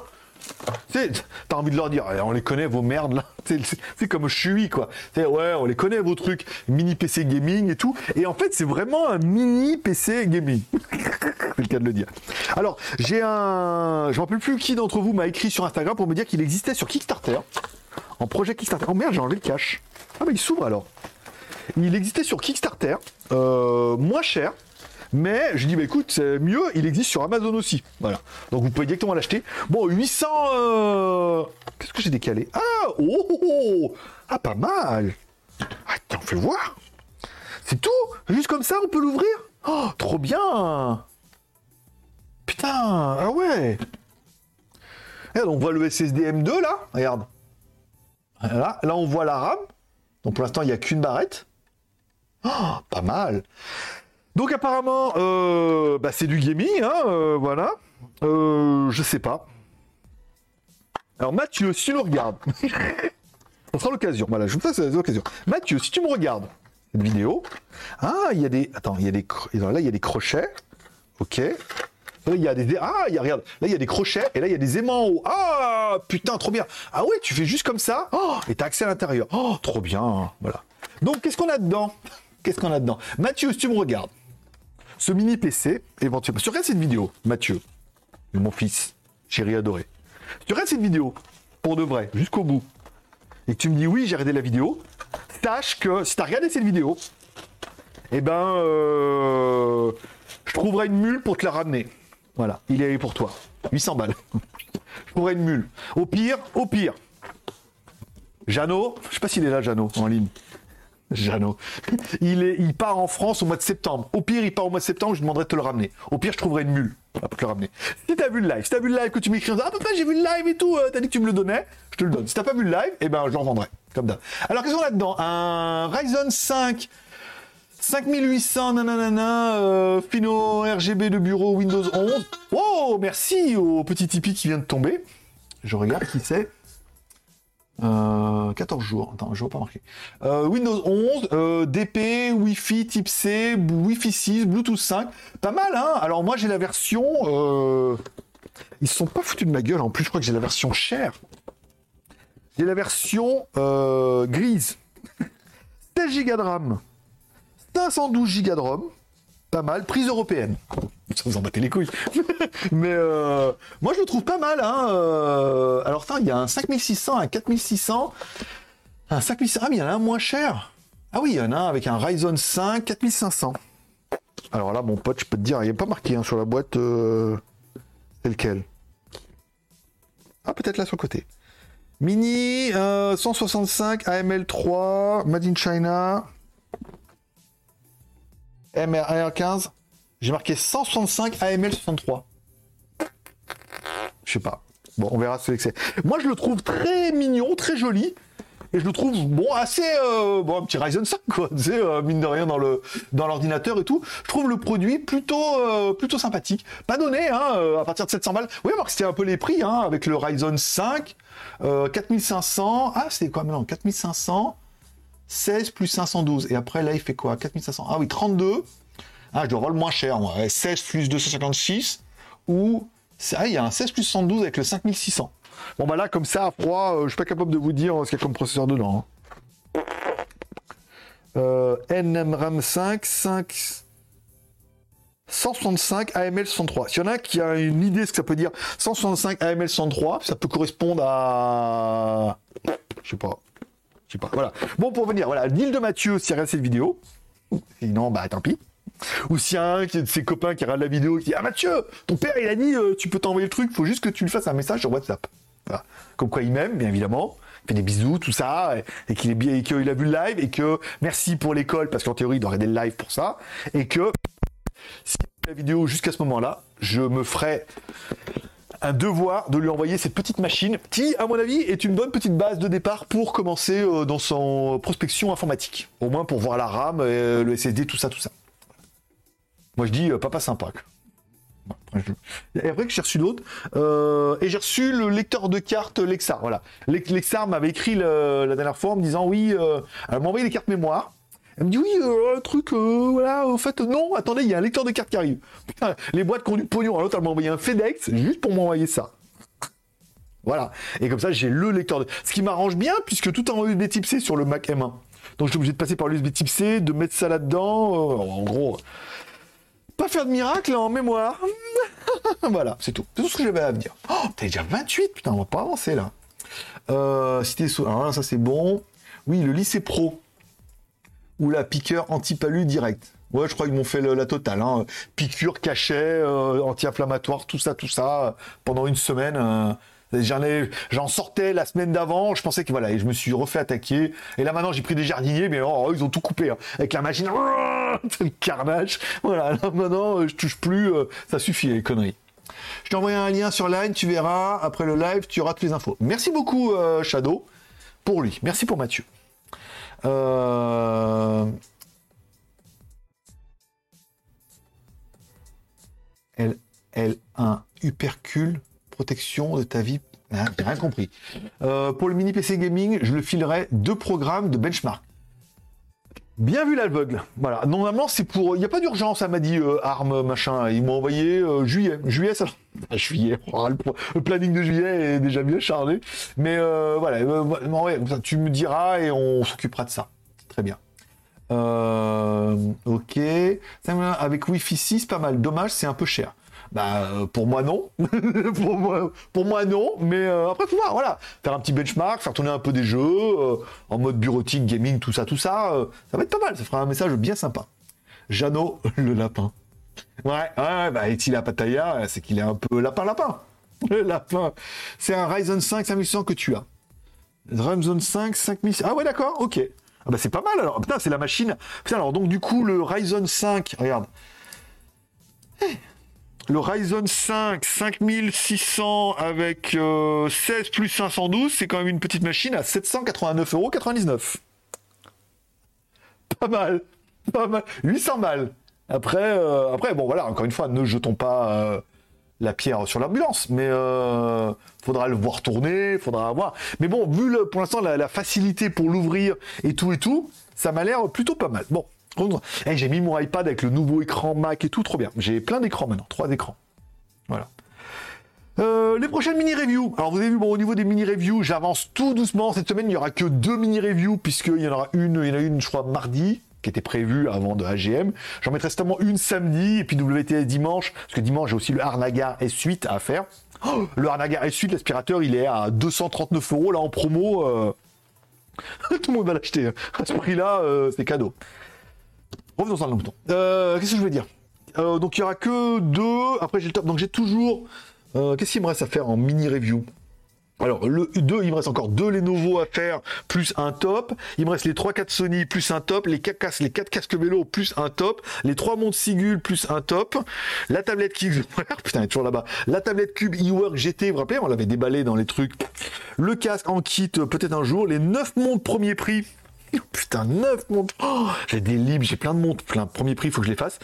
T'as envie de leur dire, on les connaît vos merdes là. C'est comme je quoi. Ouais, on les connaît vos trucs, mini PC gaming et tout. Et en fait, c'est vraiment un mini PC gaming. c'est le cas de le dire. Alors, j'ai un, je m'en rappelle plus qui d'entre vous m'a écrit sur Instagram pour me dire qu'il existait sur Kickstarter, en projet Kickstarter. Oh merde, j'ai enlevé le cache. Ah bah il s'ouvre alors. Il existait sur Kickstarter, euh, moins cher, mais je dis, bah écoute, c'est mieux, il existe sur Amazon aussi. Voilà. Donc vous pouvez directement l'acheter. Bon, 800. Euh, qu'est-ce que j'ai décalé? Ah oh, oh, oh, Ah, pas mal Attends, fais voir C'est tout? Juste comme ça, on peut l'ouvrir? Oh, trop bien Putain Ah ouais Regarde, on voit le SSD M2 là, regarde. Là, là on voit la RAM. Donc pour l'instant, il n'y a qu'une barrette. Oh, pas mal. Donc apparemment, euh, bah, c'est du gaming, hein, euh, voilà. Euh, je sais pas. Alors Mathieu, si tu nous regardes, ça sera l'occasion. Voilà, je vous passe l'occasion. Mathieu, si tu me regardes cette vidéo, ah, il y a des, attends, il y a des, là il y a des crochets, ok. Il y a des, ah, il y a, regarde, là il y a des crochets et là il y a des aimants en. Ah, putain, trop bien. Ah ouais, tu fais juste comme ça, oh, et t'as accès à l'intérieur. Oh, trop bien, voilà. Donc qu'est-ce qu'on a dedans? Qu'est-ce qu'on a dedans? Mathieu, si tu me regardes, ce mini PC, éventuellement. Si tu regardes cette vidéo, Mathieu, mon fils, chéri adoré, si tu regardes cette vidéo, pour de vrai, jusqu'au bout, et que tu me dis oui, j'ai regardé la vidéo, sache que si tu as regardé cette vidéo, eh ben, euh, je trouverai une mule pour te la ramener. Voilà, il est pour toi. 800 balles. je trouverai une mule. Au pire, au pire. Jeannot, je sais pas s'il est là, Jeannot, en ligne. Jeannot. Il, est, il part en France au mois de septembre. Au pire, il part au mois de septembre, je demanderai de te le ramener. Au pire, je trouverai une mule pour te le ramener. Si t'as vu le live, si t'as vu le live que tu m'écris ah papa j'ai vu le live et tout, euh, t'as dit que tu me le donnais, je te le donne. Si t'as pas vu le live, eh ben je le revendrai. Comme d'hab. Alors qu'est-ce qu'on a dedans? Un Ryzen 5 5800 nanana euh, Fino RGB de bureau Windows 11. Oh merci au petit Tipeee qui vient de tomber. Je regarde qui c'est. 14 euh, jours. Attends, je vois pas marqué. Euh, Windows 11, euh, DP, Wi-Fi Type C, Wi-Fi 6, Bluetooth 5. Pas mal, hein Alors moi j'ai la version... Ils sont pas foutus de ma gueule. En plus, je crois que j'ai la version chère. J'ai la version grise. 16 Go de RAM. 512 Go de ROM pas mal. Prise européenne. Ça vous en battez les couilles. Mais euh, moi, je le trouve pas mal. Hein. Euh. alors, il y a un 5600, un 4600, un 5600. Ah, mais il y en a un moins cher. Ah oui, il y en a un avec un Ryzen 5 4500. Alors là, mon pote, je peux te dire, il n'est pas marqué hein, sur la boîte. Euh, c'est lequel Ah, peut-être là sur le côté. Mini 165 AML3, Made in China. MR15, j'ai marqué 165 AML 63. Je sais pas. Bon, on verra ce que c'est. Moi, je le trouve très mignon, très joli. Et je le trouve, bon, assez... Euh, bon, un petit Ryzen 5, quoi. Tu sais, euh, mine de rien, dans le dans l'ordinateur et tout. Je trouve le produit plutôt euh, plutôt sympathique. Pas donné, hein, à partir de 700 balles. Oui, que c'était un peu les prix, hein, avec le Ryzen 5. 4500... Ah, c'était quoi maintenant? 4500 16 plus 512. Et après, là, il fait quoi? 4500. Ah oui, 32. Ah, je dois avoir le moins cher, moi. 16 plus 256. Ou. Ah, il y a un 16 plus 112 avec le 5600. Bon, bah là, comme ça, à froid, euh, je suis pas capable de vous dire ce qu'il y a comme processeur dedans. Euh, NMRAM 5, 5. 165 AML 103. S'il y en a qui a une idée de ce que ça peut dire, 165 AML 103, ça peut correspondre à. Je sais pas pas. Voilà. Bon, pour venir, voilà, deal de Mathieu s'il regarde cette vidéo. Sinon, bah tant pis. Ou s'il y a un de ses copains qui regarde la vidéo et qui dit Ah Mathieu, ton père il a dit euh, tu peux t'envoyer le truc, faut juste que tu lui fasses un message sur WhatsApp. Comme quoi il m'aime, bien évidemment. Il fait des bisous, tout ça, et, qu'il est bien, et qu'il a vu le live, et que merci pour l'école, parce qu'en théorie il doit regarder le live pour ça, et que si la vidéo jusqu'à ce moment-là, je me ferai un devoir de lui envoyer cette petite machine qui, à mon avis, est une bonne petite base de départ pour commencer euh, dans son prospection informatique. Au moins pour voir la RAM, euh, le SSD, tout ça, tout ça. Moi je dis euh, papa sympa. Et après que j'ai reçu d'autres, et j'ai reçu le lecteur de cartes Lexar. Voilà, Lexar m'avait écrit la dernière fois en me disant oui, elle m'a envoyé les cartes mémoire. Elle me dit oui, euh, truc, euh, voilà, en fait, non, attendez, il y a un lecteur de carte qui arrive. Putain, les boîtes qui du pognon, l'autre, elle m'a envoyé un FedEx juste pour m'envoyer ça. Voilà. Et comme ça, j'ai le lecteur de... Ce qui m'arrange bien, puisque tout en USB type C sur le Mac M1. Donc, je suis obligé de passer par l'USB type C, de mettre ça là-dedans. Euh, en gros, faire de miracle en mémoire. voilà, c'est tout. C'est tout ce que j'avais à dire. Oh, t'es déjà 28, putain, on va pas avancer là. Euh, cité sous... Ça c'est bon. Oui, le lycée pro ou la piqûre anti-palu direct. Ouais, je crois qu'ils m'ont fait la totale. Hein. Piqûre, cachet, euh, anti-inflammatoire, tout ça, tout ça, pendant une semaine. Euh, j'en sortais la semaine d'avant, je pensais que voilà, et je me suis refait attaquer. Et là maintenant, j'ai pris des jardiniers, mais oh, ils ont tout coupé hein. avec la machine. C'est le carnage. Voilà, là maintenant, euh, je touche plus. ça suffit les conneries. Je t'ai envoyé un lien sur Line, tu verras. Après le live, tu auras toutes les infos. Merci beaucoup, Shadow, pour lui. Merci pour Mathieu. Euh... L, L1, hypercule, protection de ta vie. J'ai rien compris. Euh, pour le mini PC gaming, je le filerai deux programmes de benchmark. Bien vu l'aveugle. Voilà. Normalement, c'est pour. Il n'y a pas d'urgence, ça m'a dit euh, Arm, machin. Ils m'ont envoyé euh, juillet. Juillet, ça. Juillet. Oh, le, planning de juillet est déjà bien chargé. Mais voilà. tu me diras et on s'occupera de ça. Très bien. Ok. Avec Wi-Fi 6, pas mal. Dommage, c'est un peu cher. Bah, euh, pour moi, non. pour, moi, non. Mais euh, après, faut voir, voilà. Faire un petit benchmark, faire tourner un peu des jeux, euh, en mode bureautique, gaming, tout ça, tout ça. ça va être pas mal. Ça fera un message bien sympa. Jeannot, le lapin. Ouais, ouais, bah, est-il à Pattaya? C'est qu'il est un peu lapin-lapin. Le lapin. C'est un Ryzen 5 5100 que tu as. Ryzen 5 5000. Ah ouais, d'accord, ok. Ah bah c'est pas mal alors. Putain, c'est la machine. Putain, alors donc du coup, le Ryzen 5, regarde. Le Ryzen 5 5600 avec 16 euh, plus 512, c'est quand même une petite machine à 789,99€. Pas mal. Pas mal. 800 balles. Après, euh, après, bon voilà, encore une fois, ne jetons pas euh, la pierre sur l'ambulance, mais faudra le voir tourner, faudra voir. Mais bon, vu le, pour l'instant la, facilité pour l'ouvrir et tout et tout, ça m'a l'air plutôt pas mal. Bon, eh, j'ai mis mon iPad avec le nouveau écran Mac et tout, trop bien. J'ai plein d'écrans maintenant, trois écrans. Voilà. Euh, les prochaines mini-reviews. Alors vous avez vu, bon, au niveau des mini-reviews, j'avance tout doucement. Cette semaine, il n'y aura que deux mini-reviews, puisqu'il y en aura une, il y en a une, je crois, mardi, qui était prévue avant de AGM. J'en mettrai certainement une samedi, et puis WTS dimanche, parce que dimanche, j'ai aussi le Harnagar S8 à faire. Oh, le Harnagar S8, l'aspirateur, il est à 239 euros, là, en promo. Euh. tout le monde va l'acheter. Hein. À ce prix-là, euh, c'est cadeau. Revenons dans le bouton. Euh, qu'est-ce que je voulais dire? Donc il y aura que deux. Après j'ai le top. Donc j'ai toujours. Qu'est-ce qu'il me reste à faire en mini review? Alors, le 2, il me reste encore deux Lenovo à faire, plus un top. Il me reste les 3-4 Sony, plus un top. Les 4 casques, les 4 casques vélo, plus un top. Les 3 montres Sigul, plus un top. La tablette Cube, putain, elle est toujours là-bas. La tablette Cube eWork GT, vous vous rappelez, on l'avait déballé dans les trucs. Le casque en kit, peut-être un jour. Les 9 montres premier prix. Putain, 9 montres. Oh, j'ai des libres, j'ai plein de montres. Plein, premier prix, il faut que je les fasse.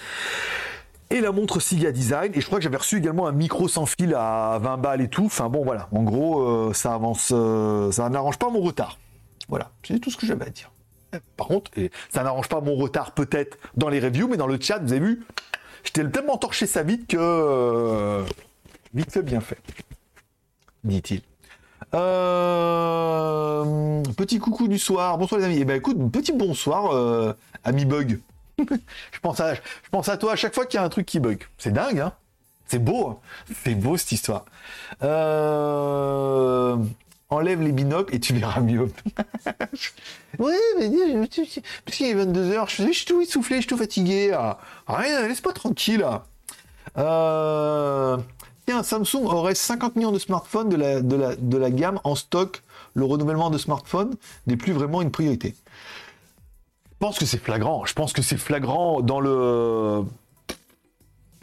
Et la montre Siga Design. Et je crois que j'avais reçu également un micro sans fil à 20 balles et tout. Enfin bon, voilà. En gros, euh, ça avance. Euh, ça n'arrange pas mon retard. Voilà. C'est tout ce que j'avais à dire. Par contre, ça n'arrange pas mon retard peut-être dans les reviews, mais dans le chat, vous avez vu, j'étais tellement torché ça vite que. Euh, vite fait, bien fait. Dit-il. Petit coucou du soir. Bonsoir les amis. Et eh ben écoute, petit bonsoir, ami bug. je, pense à, je pense à toi à chaque fois qu'il y a un truc qui bug. C'est dingue, hein C'est beau. Hein C'est beau cette histoire. Euh, enlève les binocles et tu verras mieux. oui, mais parce qu'il est 22h, je, suis tout essoufflé, je suis tout fatigué. Rien, laisse-moi tranquille. Euh un Samsung aurait 50 millions de smartphones de la, de, la, gamme en stock. Le renouvellement de smartphones n'est plus vraiment une priorité. Pense que c'est flagrant. Je pense que c'est flagrant dans le.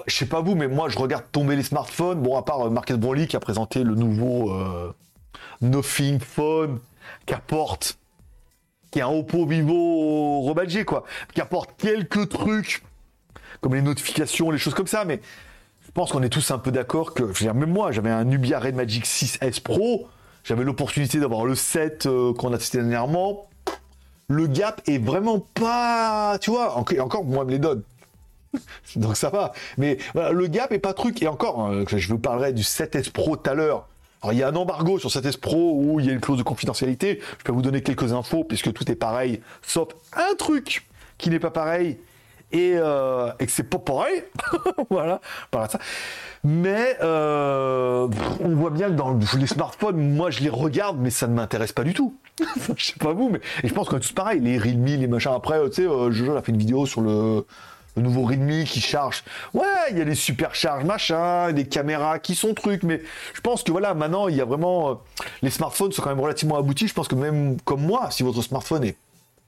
Je sais pas vous, mais moi je regarde tomber les smartphones. Bon, à part euh, Marcus Brownlee qui a présenté le nouveau euh, Nothing Phone qui apporte, qui est un Oppo Vivo rebadgé quoi, qui apporte quelques trucs comme les notifications, les choses comme ça, mais je pense qu'on est tous un peu d'accord que, je même moi, j'avais un Nubia Red Magic 6S Pro, j'avais l'opportunité d'avoir le 7 euh, qu'on a testé dernièrement. Le gap est vraiment pas, tu vois, encore, moi, me les donne. Donc ça va. Mais voilà, le gap est pas truc. Et encore, hein, je vous parlerai du 7S Pro tout à l'heure. Alors il y a un embargo sur 7S Pro où il y a une clause de confidentialité. Je peux vous donner quelques infos puisque tout est pareil, sauf un truc qui n'est pas pareil et, euh, et que c'est pas pareil. voilà, par ça. Mais euh, on voit bien que dans les smartphones, moi je les regarde, mais ça ne m'intéresse pas du tout. je sais pas vous, mais je pense qu'on est tous pareil. Les Realme, les machins. Après, tu sais, euh, Jojo a fait une vidéo sur le, nouveau Redmi qui charge. Ouais, il y a les supercharges machin, des caméras qui sont trucs, mais je pense que voilà, maintenant il y a vraiment. Euh, les smartphones sont quand même relativement aboutis. Je pense que même comme moi, si votre smartphone est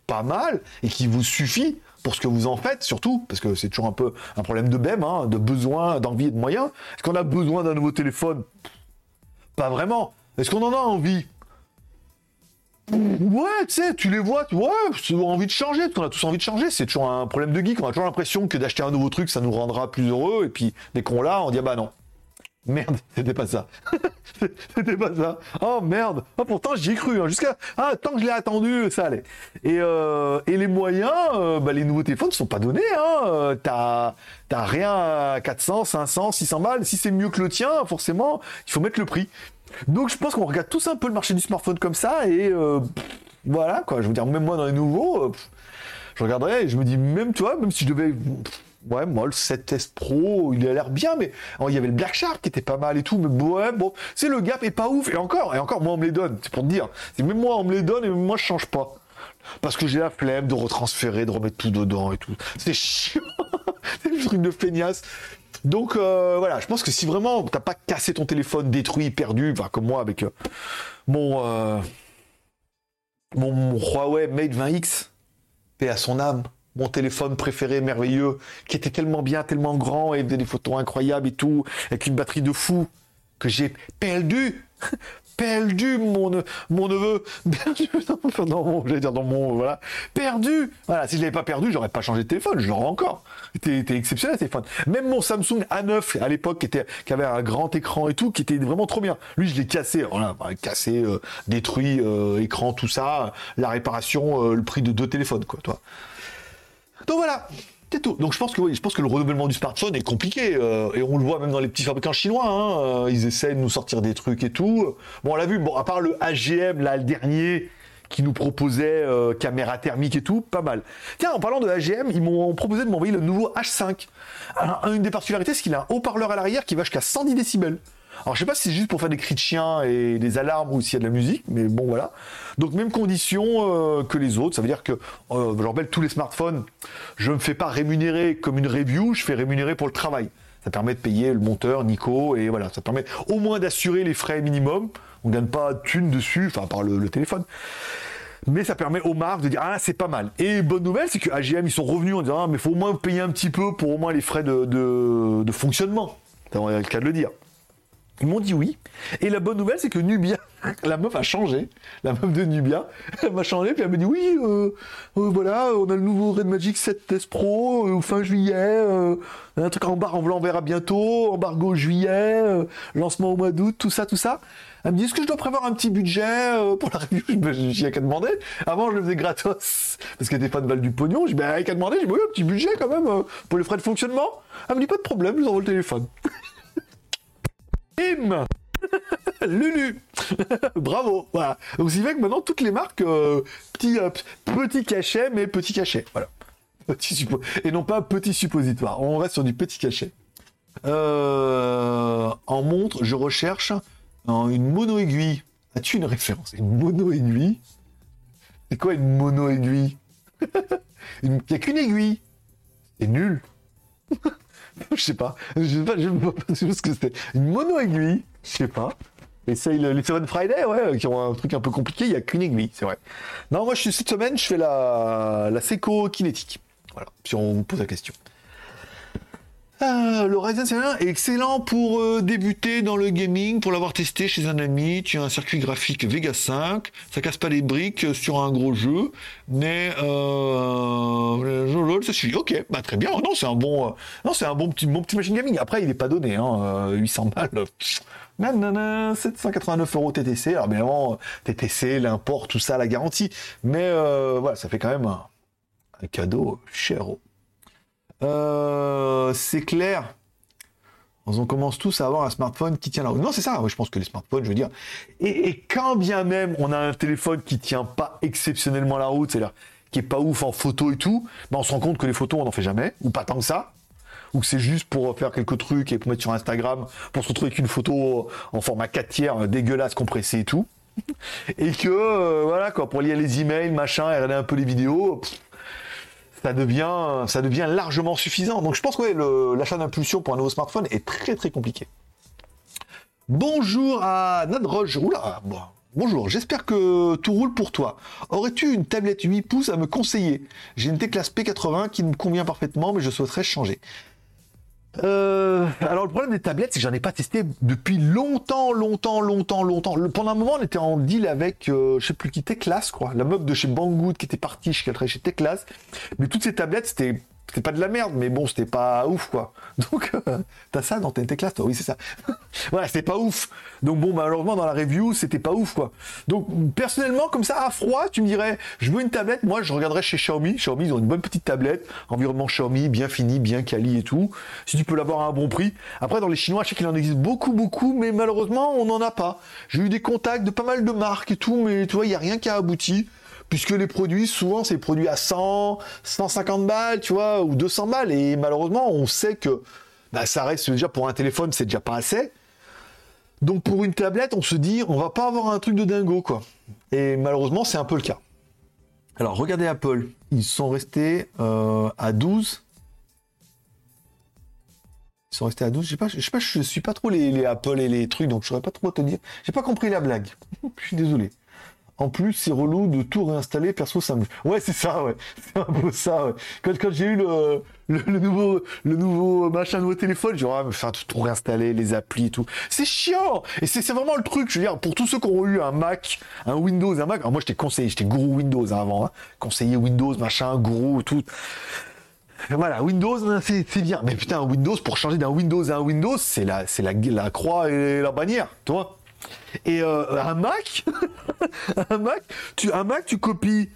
pas mal et qui vous suffit, pour ce que vous en faites, surtout, parce que c'est toujours un peu un problème de BEM, hein, de besoin, d'envie et de moyens. Est-ce qu'on a besoin d'un nouveau téléphone? Pas vraiment. Est-ce qu'on en a envie? Ouais, tu sais, tu les vois, tu vois, envie de changer, on a tous envie de changer, c'est toujours un problème de geek, on a toujours l'impression que d'acheter un nouveau truc, ça nous rendra plus heureux, et puis dès qu'on l'a, on dit ah bah non. Merde, c'était pas ça. c'était pas ça. Oh merde. Oh, pourtant j'y ai cru. Hein. Jusqu'à ah tant que je l'ai attendu, ça allait. Et, euh, les moyens, euh, bah, les nouveaux téléphones ne sont pas donnés. Hein. Euh, t'as t'as rien à 400, 500, 600 balles. Si c'est mieux que le tien, forcément, il faut mettre le prix. Donc je pense qu'on regarde tous un peu le marché du smartphone comme ça et voilà quoi. Je veux dire même moi dans les nouveaux, je regarderais et je me dis même toi, même si je devais ouais, moi, le 7S Pro, il a l'air bien, mais il y avait le Black Shark qui était pas mal et tout, mais ouais, bon, c'est le gap est pas ouf. Et encore, et encore, moi, on me les donne, c'est pour te dire. C'est même moi, on me les donne et moi, je change pas. Parce que j'ai la flemme de retransférer, de remettre tout dedans et tout. C'est chiant. c'est le truc de feignasse. Donc euh, voilà, je pense que si vraiment t'as pas cassé ton téléphone, détruit, perdu, comme moi avec euh, mon, euh, mon, mon Huawei Mate 20X, paix à son âme, mon téléphone préféré, merveilleux, qui était tellement bien, tellement grand, et des photos incroyables et tout, avec une batterie de fou, que j'ai perdu perdu mon, neveu, perdu dans mon, j'allais dire dans mon, voilà, perdu. Voilà, si je l'avais pas perdu, j'aurais pas changé de téléphone, je l'aurais encore. C'était exceptionnel ce téléphone. Même mon Samsung A9 à l'époque qui avait un grand écran et tout, qui était vraiment trop bien. Lui, je l'ai cassé, voilà, cassé, euh, détruit, euh, écran, tout ça, la réparation, euh, le prix de deux téléphones, quoi, toi. Donc voilà. C'est tout. Donc je pense que oui, je pense que le renouvellement du smartphone est compliqué euh, et on le voit même dans les petits fabricants chinois. Hein, euh, ils essaient de nous sortir des trucs et tout. Bon, on l'a vu. Bon, à part le AGM là, le dernier qui nous proposait euh, caméra thermique et tout, pas mal. Tiens, en parlant de AGM, ils m'ont proposé de m'envoyer le nouveau H5. une des particularités, c'est qu'il a un haut-parleur à l'arrière qui va jusqu'à 110 décibels. Alors je sais pas si c'est juste pour faire des cris de chien et des alarmes ou s'il y a de la musique, mais bon voilà. Donc même condition euh, que les autres, ça veut dire que, euh, je rappelle, tous les smartphones, je ne me fais pas rémunérer comme une review, je fais rémunérer pour le travail. Ça permet de payer le monteur, Nico, et voilà, ça permet au moins d'assurer les frais minimum. On gagne pas de thunes dessus, enfin par le, téléphone mais ça permet aux marques de dire ah c'est pas mal. Et bonne nouvelle, c'est que AGM ils sont revenus en disant ah mais faut au moins payer un petit peu pour au moins les frais de, de, de fonctionnement. C'est le cas de le dire. Ils m'ont dit oui. Et la bonne nouvelle, c'est que Nubia, la meuf a changé. La meuf de Nubia, elle m'a changé, puis elle m'a dit oui, euh, euh, voilà, on a le nouveau Red Magic 7 Pro, euh, fin juillet, un truc en barre, on verra bientôt, embargo juillet, lancement au mois d'août, tout ça, tout ça. Elle me dit, est-ce que je dois prévoir un petit budget pour la review J'y ai qu'à demander. Avant, je le faisais gratos, parce qu'elle n'était pas de balle du pognon. Je dis, ben, qu'à demander, j'ai oui, un petit budget quand même, pour les frais de fonctionnement. Elle me dit, pas de problème, je vous envoie le téléphone. Bim Lulu Bravo Voilà. Donc c'est vrai que maintenant toutes les marques, euh, petit, euh, petit cachet, mais petit cachet. Voilà. Petit Et non pas petit suppositoire. On reste sur du petit cachet. Euh, en montre, je recherche une mono-aiguille. As-tu une référence? Une mono-aiguille? C'est quoi une mono-aiguille? Il n'y a qu'une aiguille. C'est nul. je sais pas. Je sais pas, je sais pas ce que c'était. Une mono-aiguille, je sais pas. Essaye le, les Seven Friday, ouais, qui ont un truc un peu compliqué, il n'y a qu'une aiguille, c'est vrai. Non, moi, je suis, cette semaine, je fais la, la Seco kinétique. Voilà, si on me pose la question. Ah, le Ryzen 1 est excellent pour euh, débuter dans le gaming, pour l'avoir testé chez un ami. Tu as un circuit graphique Vega 5, ça casse pas les briques sur un gros jeu, mais euh, ça suffit. Ok, bah très bien. Non, c'est un bon, euh, non, c'est un bon petit, bon petit machine gaming. Après, il n'est pas donné, hein, 800 balles. Nanana, 789 euros TTC. Alors bien évidemment, TTC, l'import, tout ça, la garantie. Mais voilà, ça fait quand même un cadeau cher euh, c'est clair. On commence tous à avoir un smartphone qui tient la route. Non, c'est ça. Je pense que les smartphones, je veux dire. Et, quand bien même on a un téléphone qui tient pas exceptionnellement la route, c'est-à-dire qui est pas ouf en photo et tout, ben on se rend compte que les photos on n'en fait jamais, ou pas tant que ça, ou que c'est juste pour faire quelques trucs et pour mettre sur Instagram, pour se retrouver avec une photo en format 4 tiers dégueulasse, compressée et tout. Et que, euh, voilà quoi, pour lire les emails, machin, et regarder un peu les vidéos, ça devient, largement suffisant. Donc je pense que l'achat d'impulsion pour un nouveau smartphone est très très compliqué. Bonjour à Nadroge. Oula, bon, bonjour, j'espère que tout roule pour toi. Aurais-tu une tablette 8 pouces à me conseiller? J'ai une T-Class P80 qui me convient parfaitement, mais je souhaiterais changer. Euh, alors le problème des tablettes, c'est que j'en ai pas testé depuis longtemps, longtemps, longtemps, longtemps. pendant un moment, on était en deal avec, euh, je sais plus qui, Teclas, quoi. La meuf de chez Banggood qui était partie, chez, chez Teclas. Mais toutes ces tablettes, c'était c'était pas de la merde, mais bon, c'était pas ouf, quoi. Donc, euh, t'as ça dans tes classes, Oui, c'est ça. voilà, c'était pas ouf. Donc, bon, malheureusement, dans la review, c'était pas ouf, quoi. Donc, personnellement, comme ça, à froid, tu me dirais, je veux une tablette. Moi, je regarderais chez Xiaomi. Xiaomi, ils ont une bonne petite tablette. Environnement Xiaomi, bien fini, bien quali et tout. Si tu peux l'avoir à un bon prix. Après, dans les Chinois, je sais qu'il en existe beaucoup, beaucoup, mais malheureusement, on n'en a pas. J'ai eu des contacts de pas mal de marques et tout, mais tu vois, il n'y a rien qui a abouti puisque les produits, souvent, c'est produits à 100, 150 balles, tu vois, ou 200 balles. Et malheureusement, on sait que bah, ça reste déjà pour un téléphone, c'est déjà pas assez. Donc pour une tablette, on se dit, on va pas avoir un truc de dingo, quoi. Et malheureusement, c'est un peu le cas. Alors, regardez Apple. Ils sont restés euh, à 12. Ils sont restés à 12. Je sais pas, je sais pas, je suis pas trop les, les Apple et les trucs, donc je saurais pas trop te dire. J'ai pas compris la blague. je suis désolé. En plus, c'est relou de tout réinstaller. Perso, ça me. Ouais, c'est ça, ouais. C'est un peu ça, ouais. Quand, j'ai eu le, le, nouveau, le nouveau machin, nouveau téléphone, dit, ah, me faire tout, réinstaller, les applis et tout. C'est chiant! Et c'est vraiment le truc, je veux dire, pour tous ceux qui ont eu un Mac, un Windows, un Mac, alors moi, j'étais conseillé, j'étais gourou Windows hein, avant, hein. Conseiller Windows, machin, gourou, tout. Voilà, Windows, hein, c'est bien. Mais putain, Windows, pour changer d'un Windows à un Windows, c'est la, la, la croix et la bannière, tu vois. Et euh, un Mac, un Mac, tu, copies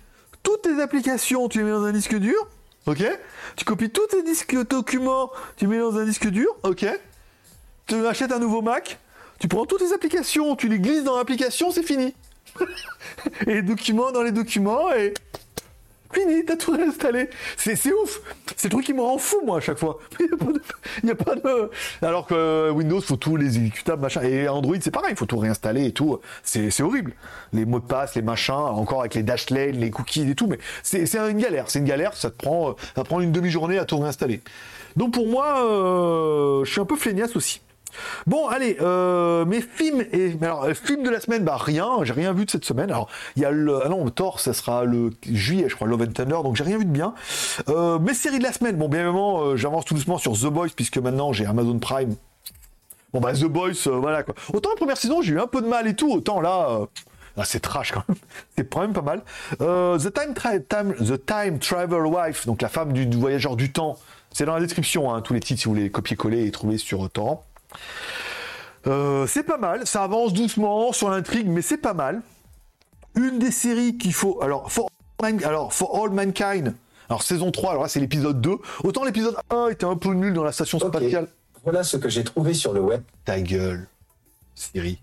toutes tes applications, tu les mets dans un disque dur, ok? Tu copies tous tes disques documents, tu les mets dans un disque dur, ok? Tu achètes un nouveau Mac, tu prends toutes tes applications, tu les glisses dans l'application, c'est fini. et les documents dans les documents et fini, t'as tout réinstallé. C'est, ouf. C'est le truc qui me rend fou, moi, à chaque fois. Alors que Windows, faut tous les exécutables, machin. Et Android, c'est pareil, il faut tout réinstaller et tout. C'est, horrible. Les mots de passe, les machins, encore avec les dash lane, les cookies et tout. Mais c'est, une galère. C'est une galère. Ça te prend, ça prend une demi-journée à tout réinstaller. Donc pour moi, euh, je suis un peu feignasse aussi. Bon, allez, euh, mes films et alors euh, film de la semaine, bah rien, j'ai rien vu de cette semaine. Alors il y a le, ah non, Thor, ça sera le juillet, je crois, Love and Thunder, donc j'ai rien vu de bien. Euh, mes séries de la semaine, bon, bien évidemment, j'avance tout doucement sur The Boys puisque maintenant j'ai Amazon Prime. Bon bah The Boys, voilà quoi. Autant la première saison, j'ai eu un peu de mal et tout, autant là. Là, c'est trash quand même. c'est quand même pas mal. The Time, Time, The Time Travel Wife, donc la femme du, du voyageur du temps. C'est dans la description, hein, tous les titres si vous voulez copier-coller et trouver sur Torrent. Euh, c'est pas mal, ça avance doucement sur l'intrigue, mais c'est pas mal. Une des séries qu'il faut. Alors for, alors, for All Mankind, alors saison 3, alors là c'est l'épisode 2. Autant l'épisode 1 était un peu nul dans la station spatiale. Voilà ce que j'ai trouvé sur le web. Ta gueule, série.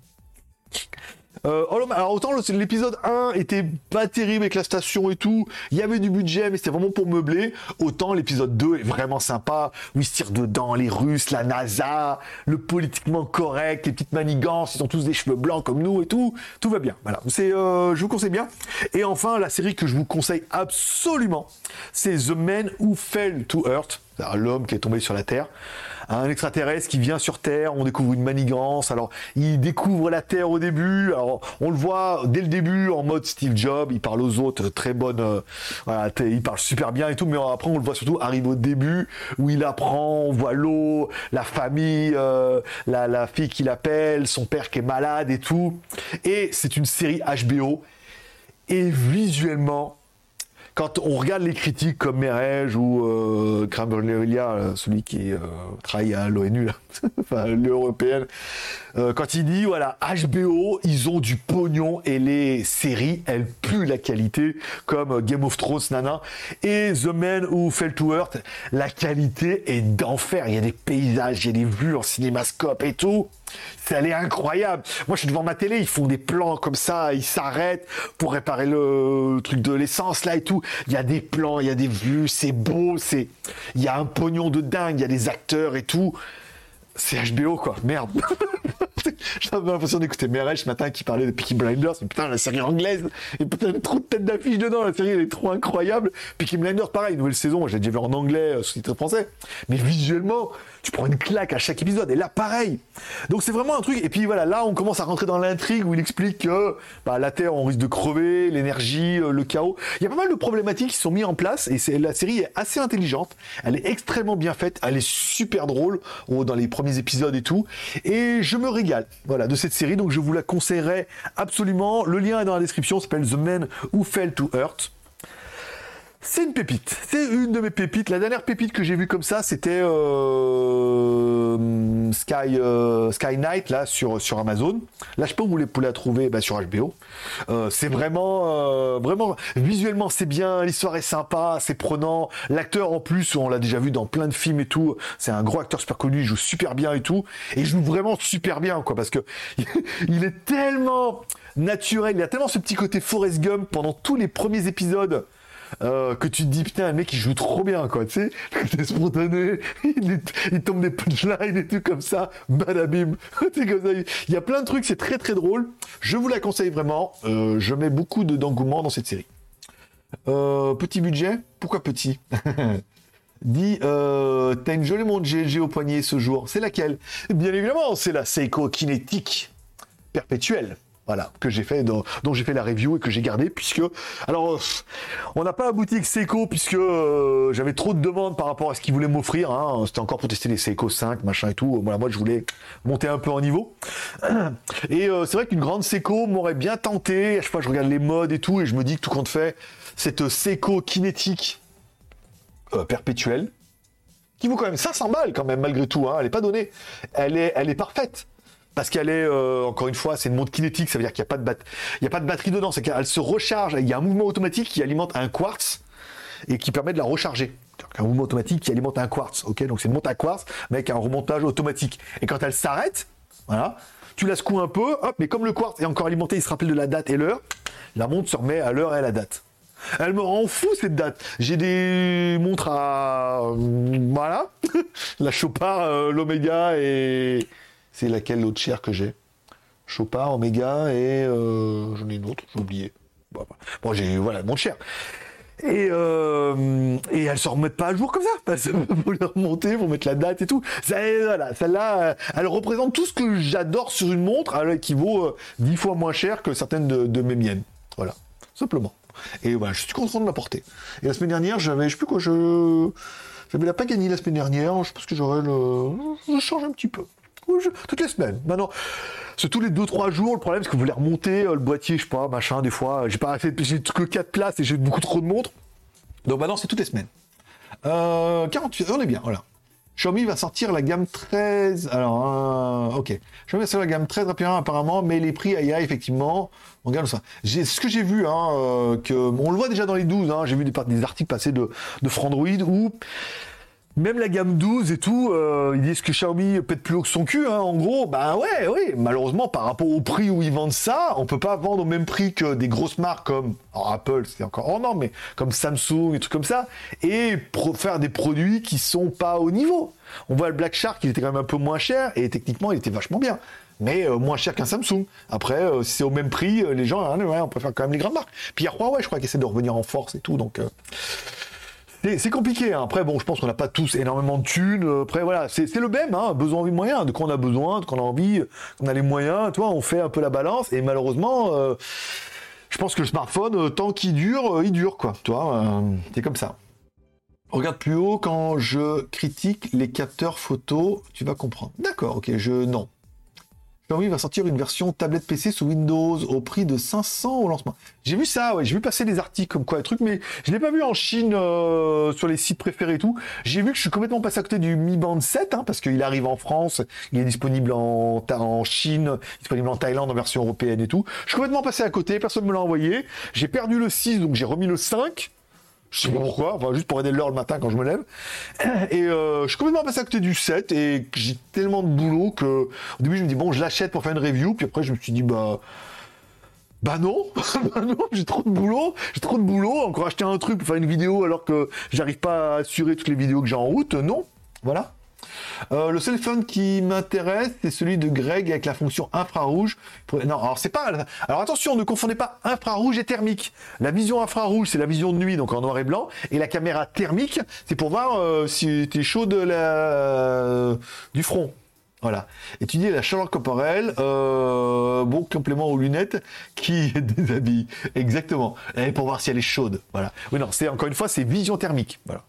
Euh, alors autant l'épisode 1 était pas terrible avec la station et tout, il y avait du budget mais c'était vraiment pour meubler, autant l'épisode 2 est vraiment sympa, où ils se tirent dedans, les Russes, la NASA, le politiquement correct, les petites manigances, ils ont tous des cheveux blancs comme nous et tout, tout va bien. Voilà, c'est, euh, je vous conseille bien. Et enfin, la série que je vous conseille absolument, c'est The Man Who Fell to Earth, l'homme qui est tombé sur la Terre un extraterrestre qui vient sur Terre, on découvre une manigance. Alors, il découvre la Terre au début. Alors, on le voit dès le début en mode Steve Jobs. Il parle aux autres, très bonne. Euh, il parle super bien et tout. Mais après, on le voit surtout arriver au début où il apprend, on voit l'eau, la famille, euh, la, la fille qu'il appelle, son père qui est malade et tout. Et c'est une série HBO. Et visuellement, quand on regarde les critiques comme Merege ou euh, celui qui euh, travaille à l'ONU, enfin l'Union européenne, euh, quand il dit voilà HBO, ils ont du pognon et les séries elles puent la qualité comme Game of Thrones, nana, et The Man Who Fell to Earth, la qualité est d'enfer. Il y a des paysages, il y a des vues en cinémascope et tout. Ça est incroyable. Moi, je suis devant ma télé, ils font des plans comme ça, ils s'arrêtent pour réparer le truc de l'essence là et tout. Il y a des plans, il y a des vues, c'est beau, c'est, il y a un pognon de dingue, il y a des acteurs et tout. C'est HBO quoi, merde. J'avais l'impression d'écouter Merel ce matin qui parlait de Peaky Blinders, mais putain la série anglaise, et putain trop de têtes d'affiche dedans, la série elle est trop incroyable. Peaky Blinders pareil, nouvelle saison, j'ai déjà vu en anglais, euh, sous-titre français, mais visuellement, tu prends une claque à chaque épisode. Et là, pareil. Donc c'est vraiment un truc. Et puis voilà, là, on commence à rentrer dans l'intrigue où il explique que bah, la Terre, on risque de crever, l'énergie, euh, le chaos. Il y a pas mal de problématiques qui sont mises en place. Et la série est assez intelligente. Elle est extrêmement bien faite. Elle est super drôle dans les premiers épisodes et tout. Et je me régale. Voilà de cette série. Donc je vous la conseillerais absolument. Le lien est dans la description. S'appelle The Man Who Fell to Earth. C'est une pépite. C'est une de mes pépites. La dernière pépite que j'ai vue comme ça, c'était euh, Sky, euh, Sky Night là sur, sur Amazon. Là, je peux vous la trouver bah, sur HBO. Euh, c'est vraiment, vraiment visuellement c'est bien. L'histoire est sympa, c'est prenant. L'acteur en plus, on l'a déjà vu dans plein de films et tout. C'est un gros acteur super connu, il joue super bien et tout. Et il joue vraiment super bien quoi, parce que il est tellement naturel. Il a tellement ce petit côté Forrest Gump pendant tous les premiers épisodes. Euh, que tu te dis putain, un mec il joue trop bien quoi, tu sais, c'est spontané, il, tombe des punchlines et tout comme ça, badabim, comme ça. Il y a plein de trucs, c'est très très drôle. Je vous la conseille vraiment. Euh, je mets beaucoup d'engouement dans cette série. Euh, petit budget Pourquoi petit? Dit, t'as une jolie montre GLG au poignet ce jour. C'est laquelle? Bien évidemment, c'est la Seiko Kinetic perpétuelle. Voilà, que j'ai fait, dont, j'ai fait la review et que j'ai gardé, puisque, alors, euh, on n'a pas la boutique Seiko, puisque euh, j'avais trop de demandes par rapport à ce qu'ils voulaient m'offrir. Hein. C'était encore pour tester les Seiko 5, machin et tout. Voilà, moi, je voulais monter un peu en niveau. Et c'est vrai qu'une grande Seiko m'aurait bien tenté. À chaque fois, je regarde les modes et tout, et je me dis que tout compte fait, cette Seiko kinétique euh, perpétuelle, qui vaut quand même 500 balles quand même malgré tout, hein, elle n'est pas donnée, elle est parfaite. Parce qu'elle est, euh, encore une fois, c'est une montre kinétique, ça veut dire qu'il n'y a, pas de y a pas de batterie dedans, c'est qu'elle se recharge, il y a un mouvement automatique qui alimente un quartz et qui permet de la recharger. Un mouvement automatique qui alimente un quartz, ok Donc c'est une montre à quartz, mais avec un remontage automatique. Et quand elle s'arrête, voilà, tu la secoues un peu, hop, mais comme le quartz est encore alimenté, il se rappelle de la date et l'heure, la montre se remet à l'heure et à la date. Elle me rend fou cette date. J'ai des montres à. Voilà. La Chopard, euh, l'Omega et. C'est laquelle l'autre chère que j'ai? Chopard, Omega et. Euh, j'en ai une autre, j'ai oublié. Bon, j'ai. Voilà, mon cher. Et, euh, et elles se remettent pas à jour comme ça. Faut les remonter, faut mettre la date et tout. voilà, celle-là, elle représente tout ce que j'adore sur une montre, qui vaut dix fois moins cher que certaines de, mes miennes. Voilà, simplement. Et voilà, je suis content de l'apporter. Et la semaine dernière, j'avais, je sais plus quoi, je. J'avais la gagné la semaine dernière, je pense que j'aurais le. Je change un petit peu. Toutes les semaines. Maintenant, c'est tous les 2-3 jours. Le problème, c'est que vous voulez remonter euh, le boîtier, je sais pas, machin, des fois. J'ai pas assez, j'ai que 4 places et j'ai beaucoup trop de montres. Donc maintenant, c'est toutes les semaines. Euh, 48, on est bien, voilà. Xiaomi va sortir la gamme 13. Alors, euh, ok. Xiaomi va sortir la gamme 13 rapidement, apparemment, mais les prix, aïe, effectivement, on ça. Ce que j'ai vu, hein, euh, que, on le voit déjà dans les 12, hein, j'ai vu des, des articles passer de, de Frandroid où même la gamme 12 et tout, euh, ils disent que Xiaomi pète plus haut que son cul, hein, en gros. Bah ouais, oui. Malheureusement, par rapport au prix où ils vendent ça, on peut pas vendre au même prix que des grosses marques comme Apple, c'est encore oh non, mais comme Samsung et trucs comme ça, et faire des produits qui sont pas au niveau. On voit le Black Shark, il était quand même un peu moins cher et techniquement, il était vachement bien. Mais euh, moins cher qu'un Samsung. Après, euh, si c'est au même prix, les gens, hein, ouais, on préfère quand même les grandes marques. Puis il y a je crois, qui essaie de revenir en force et tout, donc. C'est compliqué. Hein. Après, bon, je pense qu'on n'a pas tous énormément de thunes. Après, voilà, c'est le même. Hein. Besoin, envie, moyen. De quoi on a besoin, de quoi on a envie, qu'on a les moyens. Toi, on fait un peu la balance. Et malheureusement, euh, je pense que le smartphone, euh, tant qu'il dure, euh, il dure, quoi. Toi, c'est comme ça. Regarde plus haut quand je critique les capteurs photo. Tu vas comprendre. D'accord, ok. Je non. Xiaomi va sortir une version tablette PC sous Windows au prix de 500 au lancement. J'ai vu ça, ouais, j'ai vu passer des articles comme quoi, truc, mais je l'ai pas vu en Chine euh, sur les sites préférés et tout. J'ai vu que je suis complètement passé à côté du Mi Band 7, hein, parce qu'il arrive en France, il est disponible en, en Chine, disponible en Thaïlande en version européenne et tout. Je suis complètement passé à côté, personne me l'a envoyé. J'ai perdu le 6, donc j'ai remis le 5. Je sais pas pourquoi, enfin, juste pour aider l'heure le matin quand je me lève. Et euh, je suis complètement passé à côté du 7 et j'ai tellement de boulot que au début je me dis bon je l'achète pour faire une review, puis après je me suis dit bah bah non, bah non, j'ai trop de boulot, j'ai trop de boulot, encore acheter un truc pour faire une vidéo alors que j'arrive pas à assurer toutes les vidéos que j'ai en route, non, voilà. Euh, le téléphone qui m'intéresse, c'est celui de Greg avec la fonction infrarouge. Non, alors c'est pas. Alors attention, ne confondez pas infrarouge et thermique. La vision infrarouge, c'est la vision de nuit, donc en noir et blanc, et la caméra thermique, c'est pour voir euh, si tu es chaud de la... du front. Voilà. Étudier la chaleur corporelle, euh, bon complément aux lunettes qui déshabille. Exactement. Et pour voir si elle est chaude. Voilà. Non, c'est encore une fois, c'est vision thermique. Voilà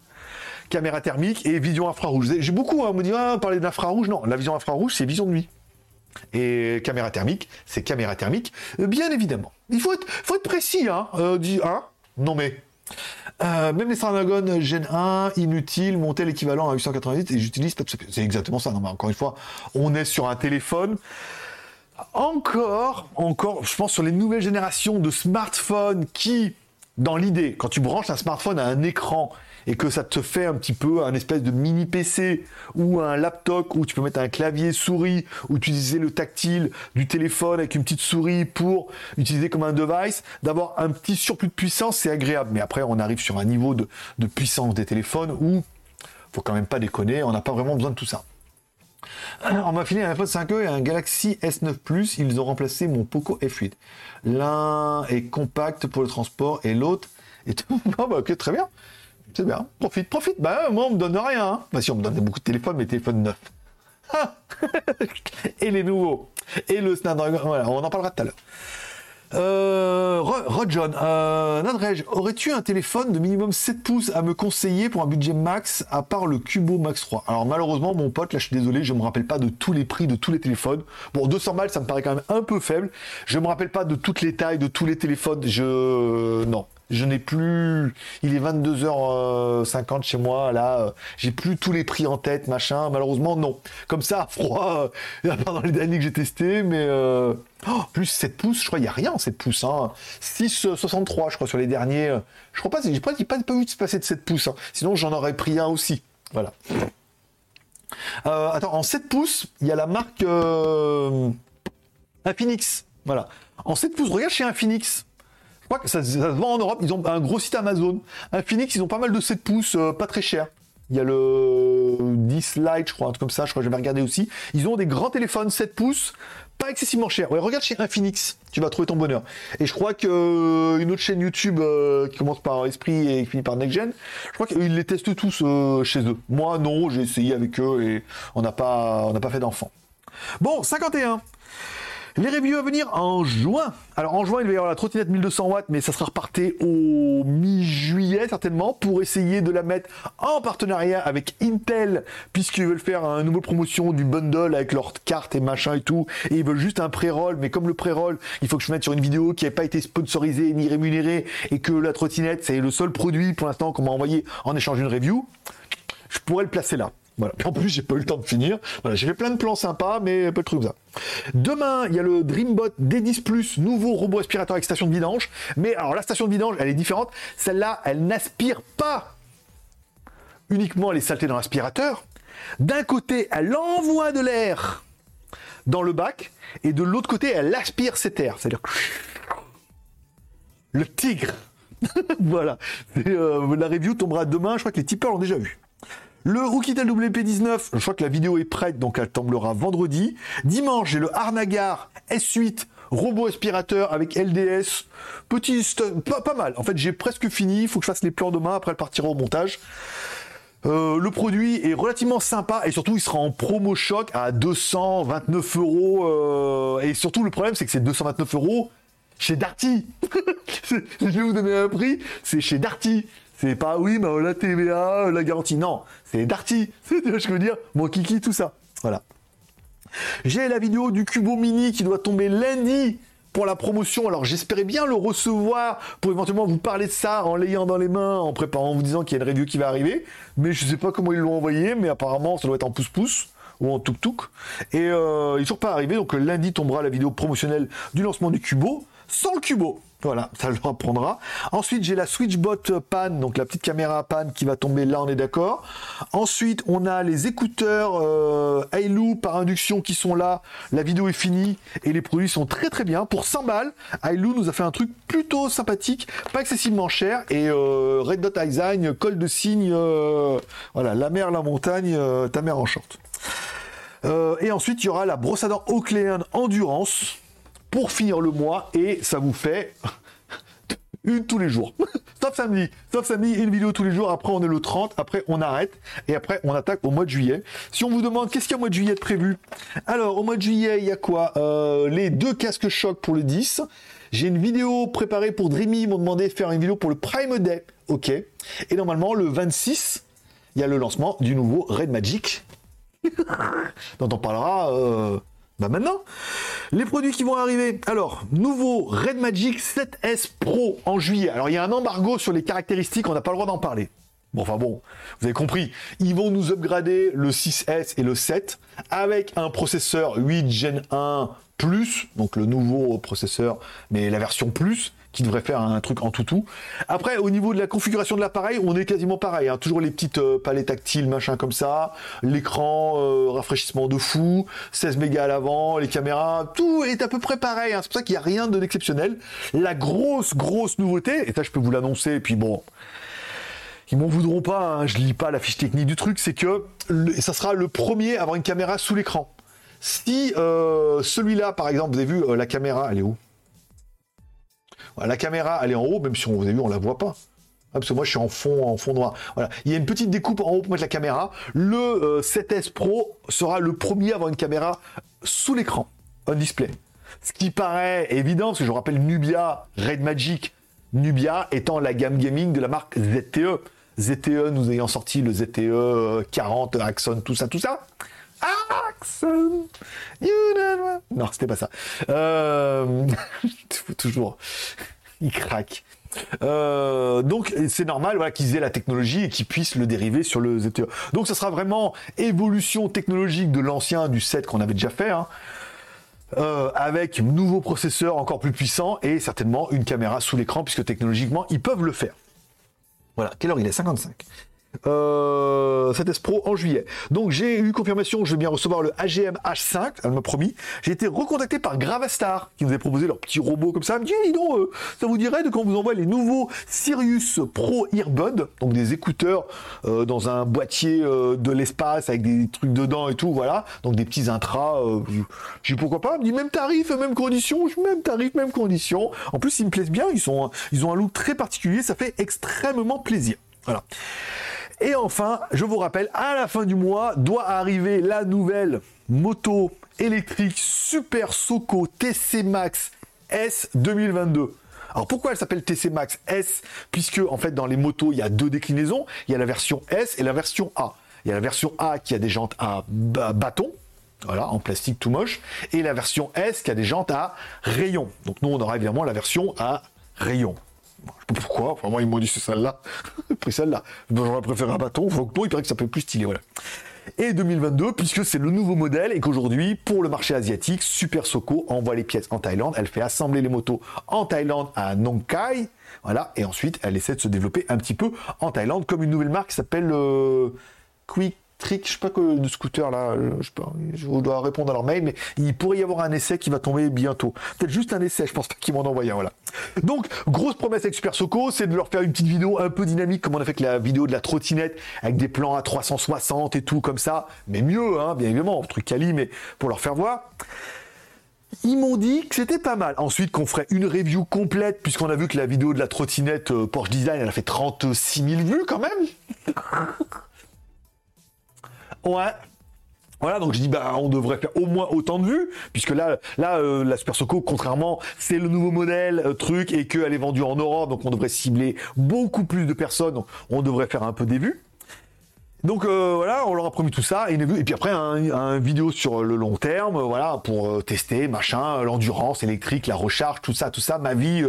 caméra thermique et vision infrarouge. J'ai beaucoup à me dire, ah, parler d'infrarouge. Non, la vision infrarouge, c'est vision de nuit. Et caméra thermique, c'est caméra thermique, bien évidemment. Il faut être, précis, hein. Euh, hein non mais. Euh, même les Snapdragon Gen 1, inutile, monter l'équivalent à 888 et j'utilise C'est exactement ça. Non, mais encore une fois, on est sur un téléphone. Encore, encore, je pense sur les nouvelles générations de smartphones qui, dans l'idée, quand tu branches un smartphone à un écran et que ça te fait un petit peu un espèce de mini PC ou un laptop où tu peux mettre un clavier souris ou utiliser le tactile du téléphone avec une petite souris pour utiliser comme un device, d'avoir un petit surplus de puissance, c'est agréable. Mais après, on arrive sur un niveau de, puissance des téléphones où faut quand même pas déconner, on n'a pas vraiment besoin de tout ça. On m'a filé un iPhone 5e et un Galaxy S9 Plus. Ils ont remplacé mon Poco F8. L'un est compact pour le transport et l'autre Et tout. Ah bah, ok, très bien. C'est bien. Profite, profite. Bah, moi, on me donne rien. Hein. Bah, si, on me donne beaucoup de téléphones, mais téléphones neufs. Et les nouveaux. Et le Snapdragon. Voilà, on en parlera tout à l'heure. Euh, Rod John, euh, aurais-tu un téléphone de minimum 7 pouces à me conseiller pour un budget max à part le Cubo Max 3 Alors malheureusement mon pote, là je suis désolé, je me rappelle pas de tous les prix de tous les téléphones. Bon 200 balles ça me paraît quand même un peu faible. Je me rappelle pas de toutes les tailles de tous les téléphones. Je non, je n'ai plus. Il est 22h50 chez moi, là. Euh, j'ai plus tous les prix en tête, machin. Malheureusement, non. Comme ça, froid, euh, dans les derniers que j'ai testés, mais. Euh, oh, plus 7 pouces, je crois, il n'y a rien en 7 pouces. Hein. 6,63, je crois, sur les derniers. Je crois pas, j'ai pas, pas, pas vu de se passer de 7 pouces. Hein. Sinon, j'en aurais pris un aussi. Voilà. attends, en 7 pouces, il y a la marque Infinix. Voilà. En 7 pouces, regarde chez Infinix crois que ça, se vend en Europe. Ils ont un gros site Amazon. Infinix, ils ont pas mal de 7 pouces, euh, pas très cher. Il y a le 10 Lite, je crois, un truc comme ça, je crois que j'avais regardé aussi. Ils ont des grands téléphones 7 pouces, pas excessivement chers. Ouais, regarde chez Infinix, tu vas trouver ton bonheur. Et je crois qu'une euh, autre chaîne YouTube euh, qui commence par Esprit et qui finit par Next Gen, je crois qu'ils les testent tous chez eux. Moi, non, j'ai essayé avec eux et on n'a pas, on n'a pas fait d'enfant. Bon, 51. Les reviews à venir en juin? Alors en juin, il va y avoir la trottinette 1200 watts, mais ça sera reparté au mi-juillet certainement pour essayer de la mettre en partenariat avec Intel, puisqu'ils veulent faire une nouvelle promotion du bundle avec leurs cartes et machin et tout. Et ils veulent juste un pré-roll, mais comme le pré-roll, il faut que je mette sur une vidéo qui n'a pas été sponsorisée ni rémunérée et que la trottinette, c'est le seul produit pour l'instant qu'on m'a envoyé en échange d'une review. Je pourrais le placer là. Voilà. En plus, j'ai pas eu le temps de finir. Voilà, j'ai fait plein de plans sympas, mais pas de trucs comme ça. Demain, il y a le Dreambot D10 Plus, nouveau robot aspirateur avec station de vidange. Mais alors, la station de vidange, elle est différente. Celle-là, elle n'aspire pas uniquement les saletés dans l'aspirateur. D'un côté, elle envoie de l'air dans le bac, et de l'autre côté, elle aspire cet air. C'est-à-dire le tigre. voilà. Euh, la review tombera demain. Je crois que les tipeurs l'ont déjà vu. Le Oukitel WP19, je crois que la vidéo est prête, donc elle tombera vendredi. Dimanche, j'ai le Arnagar S8 robot aspirateur avec LDS. Petit, pas, pas mal. En fait, j'ai presque fini. Il faut que je fasse les plans demain. Après, elle partira au montage. Euh, le produit est relativement sympa et surtout il sera en promo choc à 229 euros. Euh, et surtout le problème c'est que c'est 229 euros chez Darty. je vais vous donner un prix, c'est chez Darty. C'est pas oui, mais la TVA, la garantie. Non, c'est Darty. C'est ce que je veux dire? Mon kiki, tout ça. Voilà. J'ai la vidéo du Cubo Mini qui doit tomber lundi pour la promotion. Alors j'espérais bien le recevoir pour éventuellement vous parler de ça en l'ayant dans les mains, en préparant, en vous disant qu'il y a une review qui va arriver. Mais je sais pas comment ils l'ont envoyé, mais apparemment ça doit être en pouce-pouce ou en tuk-tuk. Et euh, il n'est toujours pas arrivé, donc lundi tombera la vidéo promotionnelle du lancement du Cubo sans le Cubo. Voilà, ça le apprendra. Ensuite, j'ai la Switchbot Pan, donc la petite caméra Pan qui va tomber là, on est d'accord. Ensuite, on a les écouteurs euh, par induction qui sont là. La vidéo est finie et les produits sont très très bien. Pour 100 balles, Ailu nous a fait un truc plutôt sympathique, pas excessivement cher. Et euh, Red Dot Design, col de cygne, euh, voilà, la mer, la montagne, euh, ta mère en short. et ensuite, il y aura la brosse à dents Oakleyan Endurance pour finir le mois et ça vous fait une tous les jours. Sauf samedi. Sauf samedi, une vidéo tous les jours. Après, on est le 30. Après, on arrête. Et après, on attaque au mois de juillet. Si on vous demande qu'est-ce qu'il y a au mois de juillet de prévu? Alors, au mois de juillet, il y a quoi? Euh, Les deux casques choc pour le 10. J'ai une vidéo préparée pour Dreamy. Ils m'ont demandé de faire une vidéo pour le Prime Day. Ok. Et normalement, le 26, il y a le lancement du nouveau Red Magic. dont on parlera euh, bah maintenant, les produits qui vont arriver. Alors, nouveau Red Magic 7S Pro en juillet. Alors, il y a un embargo sur les caractéristiques, on n'a pas le droit d'en parler. Bon, enfin bon, vous avez compris. Ils vont nous upgrader le 6S et le 7 avec un processeur 8 Gen 1 Plus, donc le nouveau processeur, mais la version Plus, qui devrait faire un truc en toutou. Après, au niveau de la configuration de l'appareil, on est quasiment pareil. Hein. Toujours les petites euh, palettes tactiles, machin comme ça. L'écran, euh, rafraîchissement de fou, 16 mégas à l'avant, les caméras, tout est à peu près pareil. Hein. C'est pour ça qu'il n'y a rien d'exceptionnel. La grosse, grosse nouveauté, et ça je peux vous l'annoncer, et puis bon, ils m'en voudront pas, hein, je lis pas la fiche technique du truc, c'est que ça sera le premier à avoir une caméra sous l'écran. Si euh, celui-là, par exemple, vous avez vu la caméra, elle est où? La caméra, elle est en haut, même si on, vous avez vu, on la voit pas. Ah, parce que moi je suis en fond, noir. Il y a une petite découpe en haut pour mettre la caméra. Le euh, 7S Pro sera le premier à avoir une caméra sous l'écran, un display. Ce qui paraît évident, parce que je rappelle Nubia, Red Magic, Nubia étant la gamme gaming de la marque ZTE. ZTE nous ayant sorti le ZTE 40, Axon, tout ça, tout ça. Axon, Non, c'était pas ça. Euh... Toujours, il craque. Euh, donc c'est normal qu'ils aient la technologie et qu'ils puissent le dériver sur le ZTE. Donc ça sera vraiment évolution technologique de l'ancien, du 7 qu'on avait déjà fait. hein. Euh, avec nouveaux processeurs encore plus puissants et certainement une caméra sous l'écran puisque technologiquement ils peuvent le faire. Voilà, quelle heure il est? 55. Euh, 7S Pro en juillet. Donc j'ai eu confirmation je vais bien recevoir le AGM H5, elle m'a promis. J'ai été recontacté par Gravastar qui nous avait proposé leur petit robot comme ça. Elle me dit, dis donc, euh, ça vous dirait de quand on vous envoie les nouveaux Sirius Pro Earbud, donc des écouteurs euh, dans un boîtier euh, de l'espace avec des trucs dedans et tout, voilà. Donc des petits intras. J'ai pourquoi pas? Elle me dit même tarif, même condition, même tarif, même condition. En plus ils me plaisent bien, ils sont, ils ont un look très particulier, ça fait extrêmement plaisir. Voilà. Et enfin, je vous rappelle, à la fin du mois doit arriver la nouvelle moto électrique Super Soco TC Max S 2022. Alors pourquoi elle s'appelle TC Max S? Puisque en fait dans les motos il y a deux déclinaisons, il y a la version S et la version A. Il y a la version A qui a des jantes à bâton, voilà, en plastique tout moche, et la version S qui a des jantes à rayon. Donc nous on aura évidemment la version à rayon. Pourquoi, enfin, moi ils m'ont dit celle-là, pris celle-là. J'aurais préféré un bâton, non, il paraît que ça peut plus stylé, voilà. Et 2022, puisque c'est le nouveau modèle et qu'aujourd'hui, pour le marché asiatique, Super Soco envoie les pièces en Thaïlande, elle fait assembler les motos en Thaïlande à Nong Khai, voilà, et ensuite elle essaie de se développer un petit peu en Thaïlande comme une nouvelle marque qui s'appelle euh, Quick Je sais pas que de scooter là, euh, je pas, je dois répondre à leur mail, mais il pourrait y avoir un essai qui va tomber bientôt. Peut-être juste un essai, je pense pas qu'ils m'en envoient un, voilà. Donc, grosse promesse avec Super Soco, c'est de leur faire une petite vidéo un peu dynamique, comme on a fait avec la vidéo de la trottinette, avec des plans à 360 et tout comme ça, mais mieux, hein, bien évidemment, truc quali, mais pour leur faire voir. Ils m'ont dit que c'était pas mal. Ensuite, qu'on ferait une review complète, puisqu'on a vu que la vidéo de la trottinette euh, Porsche Design, elle a fait 36 000 vues quand même. Ouais. Voilà, donc je dis bah on devrait faire au moins autant de vues, puisque là, là euh, la Super Soco, contrairement, c'est le nouveau modèle euh, truc et qu'elle est vendue en Europe, donc on devrait cibler beaucoup plus de personnes, donc on devrait faire un peu des vues. Donc euh, voilà, on leur a promis tout ça et, et puis après un, un vidéo sur le long terme, voilà, pour tester machin, l'endurance électrique, la recharge, tout ça, tout ça, ma vie,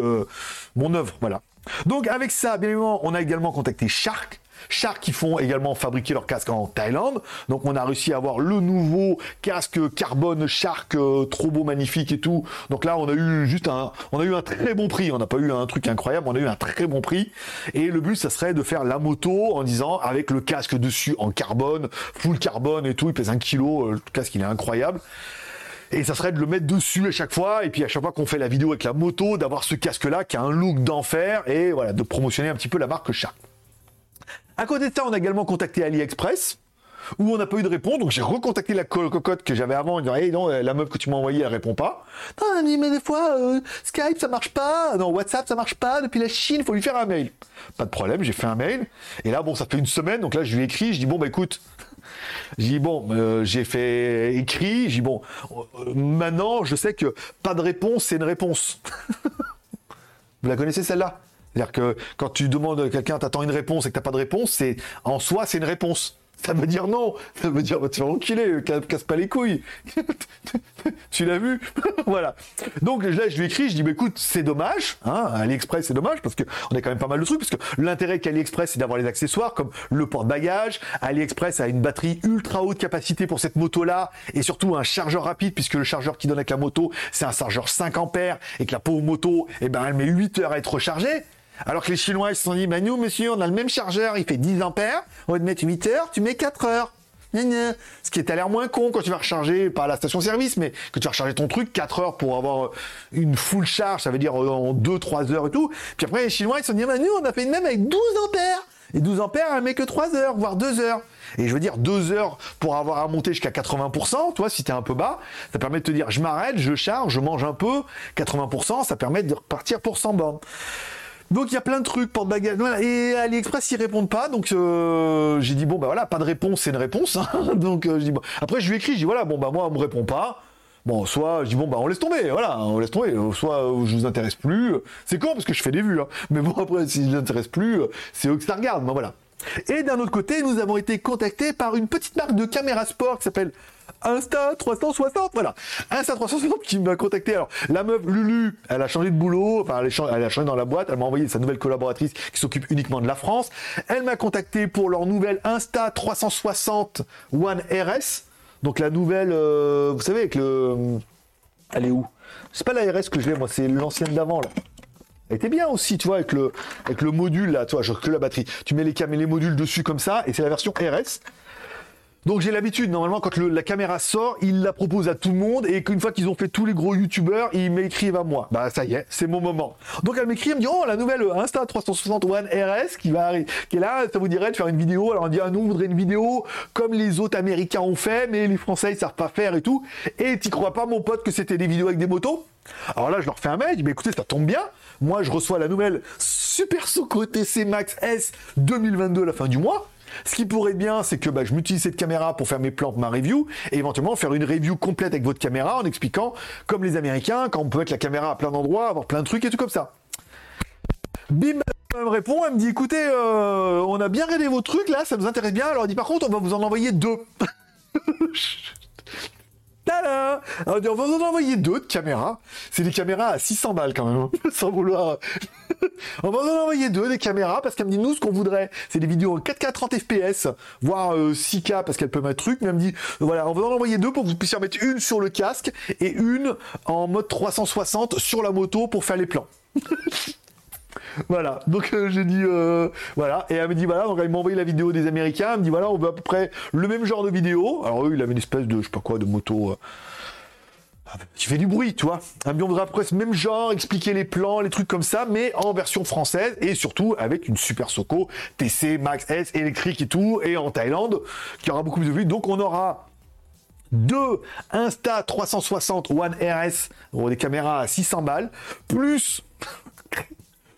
mon œuvre, voilà. Donc avec ça, bien évidemment, on a également contacté Shark. Shark qui font également fabriquer leurs casques en Thaïlande. Donc on a réussi à avoir le nouveau casque carbone Shark euh, magnifique et tout. Donc là on a eu juste un, on a eu un très bon prix. On n'a pas eu un truc incroyable, on a eu un très bon prix. Et le but ça serait de faire la moto en disant avec le casque dessus en carbone, full carbone et tout. Il pèse un kilo. euh, Le casque il est incroyable. Et ça serait de le mettre dessus à chaque fois, et puis à chaque fois qu'on fait la vidéo avec la moto, d'avoir ce casque-là qui a un look d'enfer, et voilà, de promotionner un petit peu la marque Shark. À côté de ça, on a également contacté AliExpress, où on n'a pas eu de réponse, donc j'ai recontacté la co- cocotte que j'avais avant, en disant, hey, non, la meuf que tu m'as envoyée, elle répond pas. Non, mais des fois, euh, Skype, ça marche pas, non, WhatsApp, ça marche pas, depuis la Chine, il faut lui faire un mail. Pas de problème, j'ai fait un mail, et là, bon, ça fait une semaine, donc là, je lui ai écrit, je dis, bon, bah écoute, j'ai dit bon, euh, j'ai fait écrit. J'ai dit bon, euh, maintenant je sais que pas de réponse, c'est une réponse. Vous la connaissez celle-là? C'est-à-dire que quand tu demandes à quelqu'un, t'attends une réponse et que t'as pas de réponse, c'est en soi c'est une réponse. Ça veut dire non. Ça veut dire, bah, tu vas enculer, ca- casse pas les couilles. tu l'as vu? Voilà. Donc là, je lui écris, je dis, bah, écoute, c'est dommage. Hein, AliExpress, c'est dommage parce que on a quand même pas mal de trucs. Parce que l'intérêt qu'AliExpress, c'est d'avoir les accessoires comme le porte-bagages. AliExpress a une batterie ultra haute capacité pour cette moto-là et surtout un chargeur rapide puisque le chargeur qui donne avec la moto, c'est un chargeur 5 ampères et que la pauvre moto, eh ben, elle met 8 heures à être rechargée. Alors que les Chinois, ils se sont dit, bah nous, monsieur, on a le même chargeur, il fait 10 ampères, on va te mettre 8 heures, tu mets 4 heures. Ce qui est à l'air moins con quand tu vas recharger, pas à la station-service, mais que tu vas recharger ton truc 4 heures pour avoir euh, une full charge, ça veut dire euh, en 2-3 heures et tout. Puis après, les Chinois, ils se sont dit, bah nous, on a fait une même avec 12 ampères. Et 12 ampères, elle met que 3 heures, voire 2 heures. Et je veux dire, 2 heures pour avoir à monter jusqu'à 80%, toi, si t'es un peu bas, ça permet de te dire, je m'arrête, je charge, je mange un peu, 80%, ça permet de repartir pour 100 bornes. Donc il y a plein de trucs, porte-bagages. Voilà. Et AliExpress, ils répondent pas. Donc euh, j'ai dit, bon, bah voilà, pas de réponse, c'est une réponse. hein. donc euh, je dis, bon. après, je lui écris, je dis, voilà, bon, bah moi, on me répond pas. Bon, soit je dis, bon, bah on laisse tomber, voilà, on laisse tomber. Soit euh, je vous intéresse plus. C'est con parce que je fais des vues. hein. Mais bon, après, si je vous intéresse plus, euh, c'est eux que voilà. Et d'un autre côté, nous avons été contactés par une petite marque de caméra sport qui s'appelle Insta 360, voilà. Insta 360 qui m'a contacté. Alors, la meuf Lulu, elle a changé de boulot, enfin, elle, a changé, elle a changé dans la boîte, elle m'a envoyé sa nouvelle collaboratrice qui s'occupe uniquement de la France. Elle m'a contacté pour leur nouvelle Insta 360 One RS. Donc, la nouvelle, euh, vous savez, avec le. Elle est où? C'est pas la RS que je l'ai, moi, c'est l'ancienne d'avant. Elle était bien aussi, tu vois, avec le, avec le module là, genre que la batterie. Tu mets les, cam- les modules dessus comme ça, et c'est la version RS. Donc j'ai l'habitude, normalement, quand la caméra sort, ils la proposent à tout le monde, et qu'une fois qu'ils ont fait tous les gros youtubeurs, ils m'écrivent à moi. Bah ça y est, c'est mon moment. Donc elle m'écrit, elle me dit, oh, la nouvelle Insta 360 One RS qui va arriver, qui est là, ça vous dirait de faire une vidéo. Alors on dit, ah, nous, on voudrait une vidéo comme les autres Américains ont fait, mais les Français, ils savent pas faire et tout. Et t'y crois pas, mon pote, que c'était des vidéos avec des motos? Alors là, je leur fais un mail, je dis, bah, écoutez, ça tombe bien. Moi, je reçois la nouvelle Super Soco TC Max S 2022 à la fin du mois. Ce qui pourrait être bien, c'est que bah, je m'utilise cette caméra pour faire mes plans, ma review, et éventuellement faire une review complète avec votre caméra en expliquant, comme les Américains, quand on peut mettre la caméra à plein d'endroits, avoir plein de trucs et tout comme ça. Bim, elle me répond, elle me dit, écoutez, euh, on a bien regardé vos trucs là, ça nous intéresse bien. Alors elle dit, par contre, on va vous en envoyer deux. Tada Alors, on va vous en envoyer deux de caméras. C'est des caméras à 600 balles quand même, sans vouloir. on va en envoyer deux des caméras parce qu'elle me dit nous ce qu'on voudrait, c'est des vidéos en 4K 30 FPS, voire euh, 6K parce qu'elle peut mettre truc. Mais elle me dit voilà, on va en envoyer deux pour que vous puissiez en mettre une sur le casque et une en mode 360 sur la moto pour faire les plans. Voilà, donc euh, j'ai dit euh, voilà, et elle me dit voilà, donc elle m'a envoyé la vidéo des Américains, elle me dit voilà, on veut à peu près le même genre de vidéo. Alors eux, il avait une espèce de je sais pas quoi de moto euh, qui fait du bruit, tu vois. Elle me dit on voudrait à peu près ce même genre, expliquer les plans, les trucs comme ça, mais en version française et surtout avec une super Soco TC Max S électrique et tout, et en Thaïlande, qui aura beaucoup plus de vues. Donc on aura deux Insta 360 One RS, des caméras à 600 balles, plus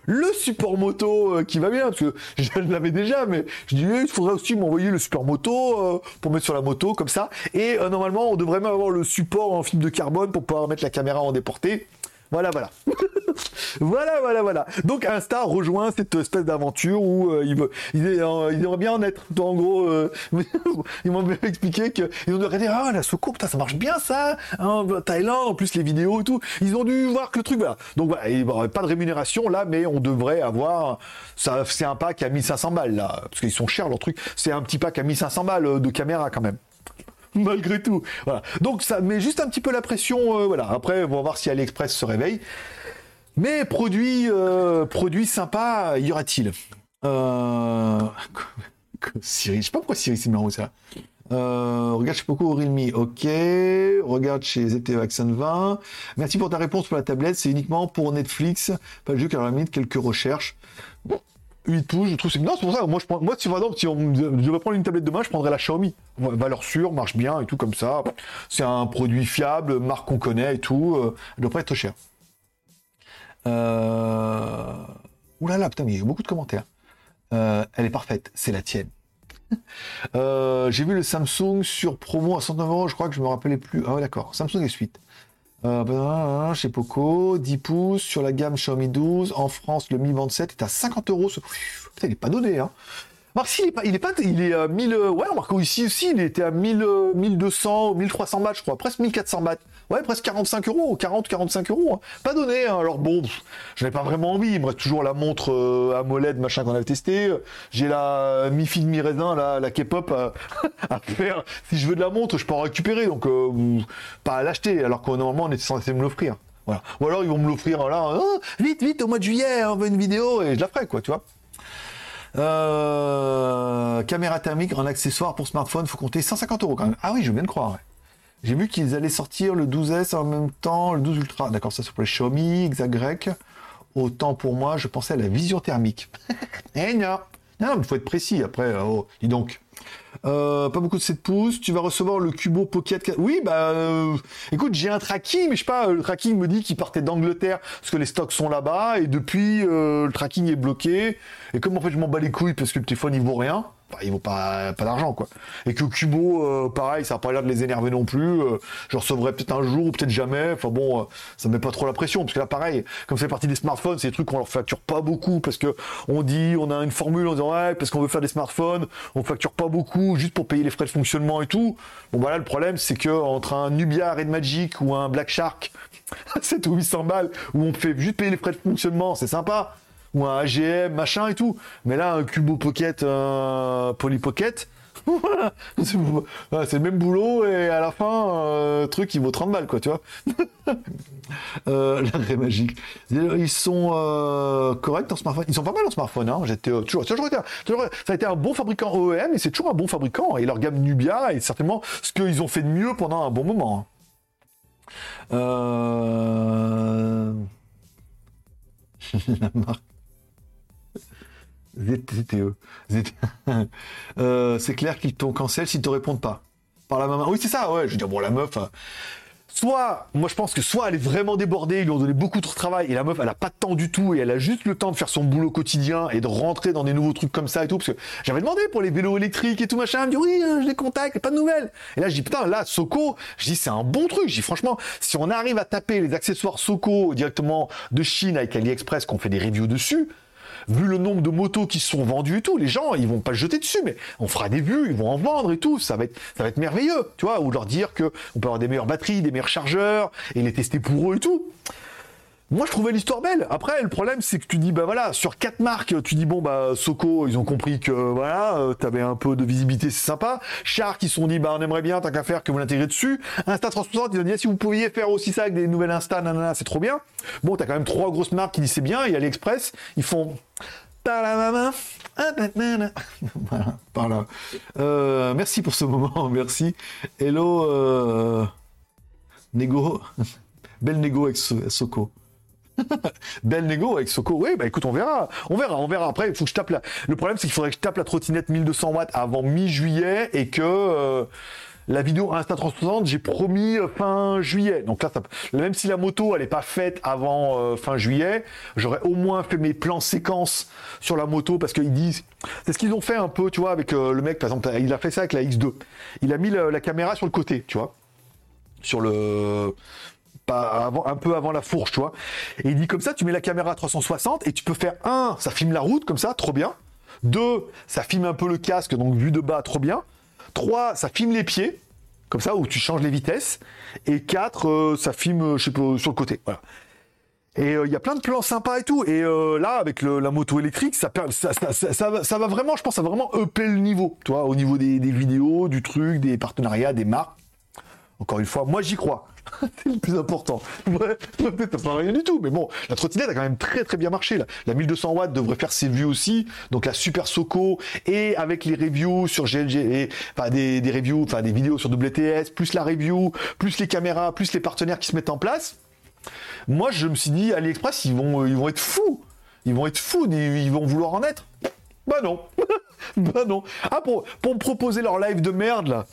le support moto euh, qui va bien, parce que je l'avais déjà, mais je dis, il faudrait aussi m'envoyer le support moto euh, pour mettre sur la moto, comme ça. Et euh, normalement, on devrait même avoir le support en fibre de carbone pour pouvoir mettre la caméra en déporté. Voilà, voilà. voilà, voilà, voilà. Donc Insta rejoint cette espèce d'aventure où euh, il, veut, bien en être. En gros, euh, ils m'ont expliqué qu'ils ont dû regarder, ah, la putain, ça marche bien ça, hein, Thaïlande, en plus les vidéos et tout. Ils ont dû voir que le truc, voilà. Donc pas de rémunération là, mais on devrait avoir, ça, c'est un pack à 1500 balles là, parce qu'ils sont chers leurs trucs. C'est un petit pack à 1500 balles euh, de caméra quand même malgré tout. Voilà. Donc ça met juste un petit peu la pression. euh, voilà. Après, on va voir si AliExpress se réveille. Mais produit, euh, sympa, y aura-t-il? Euh... Siri, je sais pas pourquoi Siri c'est marrant ça. Euh, regarde chez Poco Realme, ok. Regarde chez ZTE Accent 20. Merci pour ta réponse pour la tablette. C'est uniquement pour Netflix. Pas le jeu, car à la limite, quelques recherches. Bon, 8 pouces, je trouve c'est non, c'est pour ça. Moi, je prends, moi, si si on je devais prendre une tablette demain, je prendrais la Xiaomi. Valeur sûre, marche bien et tout comme ça. C'est un produit fiable, marque qu'on connaît et tout. Euh, elle doit pas être cher. Euh... Ouh là là, putain, il y a beaucoup de commentaires. Euh, elle est parfaite, c'est la tienne. Euh, J'ai vu le Samsung sur promo à 109 euros, je crois que je me rappelais plus. Ah ouais, d'accord, Samsung S8. Euh, bah, chez Poco, 10 pouces sur la gamme Xiaomi 12. En France, le Mi Band 7 est à 50 euros. Ce- Putain, il pas donné, hein. Marc, si, il est pas, il est à 1000, euh, ouais, Marco, ici aussi, il était à 1000, euh, 1200, 1300 bahts, je crois, presque 1400 bahts. Ouais, presque 45 euros, 40, 45 euros. hein. Pas donné, hein. alors bon, je n'ai pas vraiment envie. Il me reste toujours la montre euh, AMOLED, machin qu'on avait testé. J'ai la Mi Fit Mi Raisin, la, la K-pop à, à faire. Si je veux de la montre, je peux en récupérer, donc euh, pas à l'acheter, alors que normalement on était censé me l'offrir. Voilà. Ou alors ils vont me l'offrir là, Oh, vite, vite, au mois de juillet, on veut une vidéo, et je la ferai, quoi, tu vois. Euh, caméra thermique en accessoire pour smartphone, faut compter 150 euros quand même. Ah oui, je bien le croire. ouais. J'ai vu qu'ils allaient sortir le 12S en même temps, le 12 Ultra. D'accord, ça les Xiaomi, Exagrec. Autant pour moi, je pensais à la vision thermique. eh non, non, mais faut être précis après. oh, dis donc. Euh, pas beaucoup de 7 pouces. Tu vas recevoir le Cubo Pocket. Oui, bah, euh, écoute, j'ai un tracking, mais je sais pas, le tracking me dit qu'il partait d'Angleterre parce que les stocks sont là-bas et depuis, euh, le tracking est bloqué. Et comme en fait, je m'en bats les couilles parce que le téléphone il vaut rien. Bah, il vaut pas, d'argent, quoi. Et que Cubo, euh, pareil, ça a pas l'air de les énerver non plus. Euh, je recevrai peut-être un jour, peut-être jamais. Enfin bon, euh, ça met pas trop la pression. Parce que là, pareil, comme c'est partie des smartphones, c'est des trucs qu'on leur facture pas beaucoup. Parce que on dit, on a une formule en disant, ouais, parce qu'on veut faire des smartphones, on facture pas beaucoup, juste pour payer les frais de fonctionnement et tout. Bon, voilà, le problème, c'est que entre un Nubia Red Magic ou un Black Shark, 7 ou 800 balles, où on fait juste payer les frais de fonctionnement, c'est sympa ou un AGM, machin et tout. Mais là, un Cubo Pocket, un Poly Pocket, c'est le même boulot et à la fin, euh, truc il vaut 30 balles, quoi, tu vois. euh, L'arrêt magique. Ils sont euh, corrects en smartphone? Ils sont pas mal en smartphone. Hein. J'étais euh, toujours, ça a été un bon fabricant OEM et c'est toujours un bon fabricant. Et leur gamme Nubia est certainement ce qu'ils ont fait de mieux pendant un bon moment. hein. Euh... La marque. ZTE. ZTE. Euh, c'est clair qu'ils t'ont cancel s'ils te répondent pas. Par la main. Oui, c'est ça, ouais. Je veux dire, bon, la meuf. euh, Soit, moi je pense que soit elle est vraiment débordée, ils lui ont donné beaucoup trop de travail, et la meuf elle a pas de temps du tout, et elle a juste le temps de faire son boulot quotidien et de rentrer dans des nouveaux trucs comme ça et tout, parce que j'avais demandé pour les vélos électriques et tout machin, elle me dit oui, euh, je les contacte, pas de nouvelles. Et là je dis putain, là Soco, je dis c'est un bon truc, je dis franchement, si on arrive à taper les accessoires Soco directement de Chine avec AliExpress, qu'on fait des reviews dessus, vu le nombre de motos qui sont vendues et tout, les gens, ils vont pas se jeter dessus, mais on fera des vues, ils vont en vendre et tout, ça va être, ça va être merveilleux, tu vois, ou leur dire que on peut avoir des meilleures batteries, des meilleurs chargeurs, et les tester pour eux et tout. Moi, je trouvais l'histoire belle. Après, le problème, c'est que tu dis, bah voilà, sur quatre marques, tu dis, bon, bah, Soco, ils ont compris que, voilà, euh, t'avais un peu de visibilité, c'est sympa. Shark, ils se sont dit, bah, on aimerait bien, tant qu'à faire, que vous l'intégrez dessus. Insta360, ils ont dit, ah, si vous pouviez faire aussi ça avec des nouvelles Insta, nanana, c'est trop bien. Bon, t'as quand même trois grosses marques qui disent c'est bien, et AliExpress, ils font, ta la maman. Voilà, par là. Euh, merci pour ce moment, merci. Hello, euh... Nego. Belle négo avec So- Soko. Belle négo avec Soko. Oui, bah écoute, on verra. On verra, on verra. Après, il faut que je tape la. Le problème, c'est qu'il faudrait que je tape la trottinette 1200 watts avant mi-juillet et que euh, la vidéo Insta360, j'ai promis euh, fin juillet. Donc là, ça- même si la moto, elle est pas faite avant euh, fin juillet, j'aurais au moins fait mes plans séquences sur la moto parce qu'ils disent. C'est ce qu'ils ont fait un peu, tu vois, avec le mec, par exemple, il a fait ça avec la X2. Il a mis la caméra sur le côté, tu vois sur le pas avant, un peu avant la fourche, tu vois. Et il dit comme ça, tu mets la caméra à 360 et tu peux faire un, ça filme la route comme ça, trop bien. Deux, ça filme un peu le casque, donc vue de bas, trop bien. Trois, ça filme les pieds, comme ça, où tu changes les vitesses. Et quatre, euh, ça filme, euh, je sais pas, sur le côté. Et euh, il y a plein de plans sympas et tout. Et là, avec le- la moto électrique, ça, ça, ça- ça va, ça va vraiment, je pense, ça va vraiment upper le niveau, tu vois, au niveau des, des vidéos, du truc, des partenariats, des marques. Encore une fois, moi j'y crois. c'est le plus important. Ouais, peut-être pas rien du tout, mais bon, la trottinette a quand même très très bien marché. Là. La 1200 watts devrait faire ses vues aussi. Donc la Super Soco et avec les reviews sur GLG, enfin des, des reviews, enfin des vidéos sur WTS, plus la review, plus les caméras, plus les partenaires qui se mettent en place. Moi, je me suis dit, AliExpress, ils vont, ils vont être fous. Ils vont être fous, ils, ils vont vouloir en être. Bah non. bah non. Ah, pour, pour me proposer leur live de merde, là,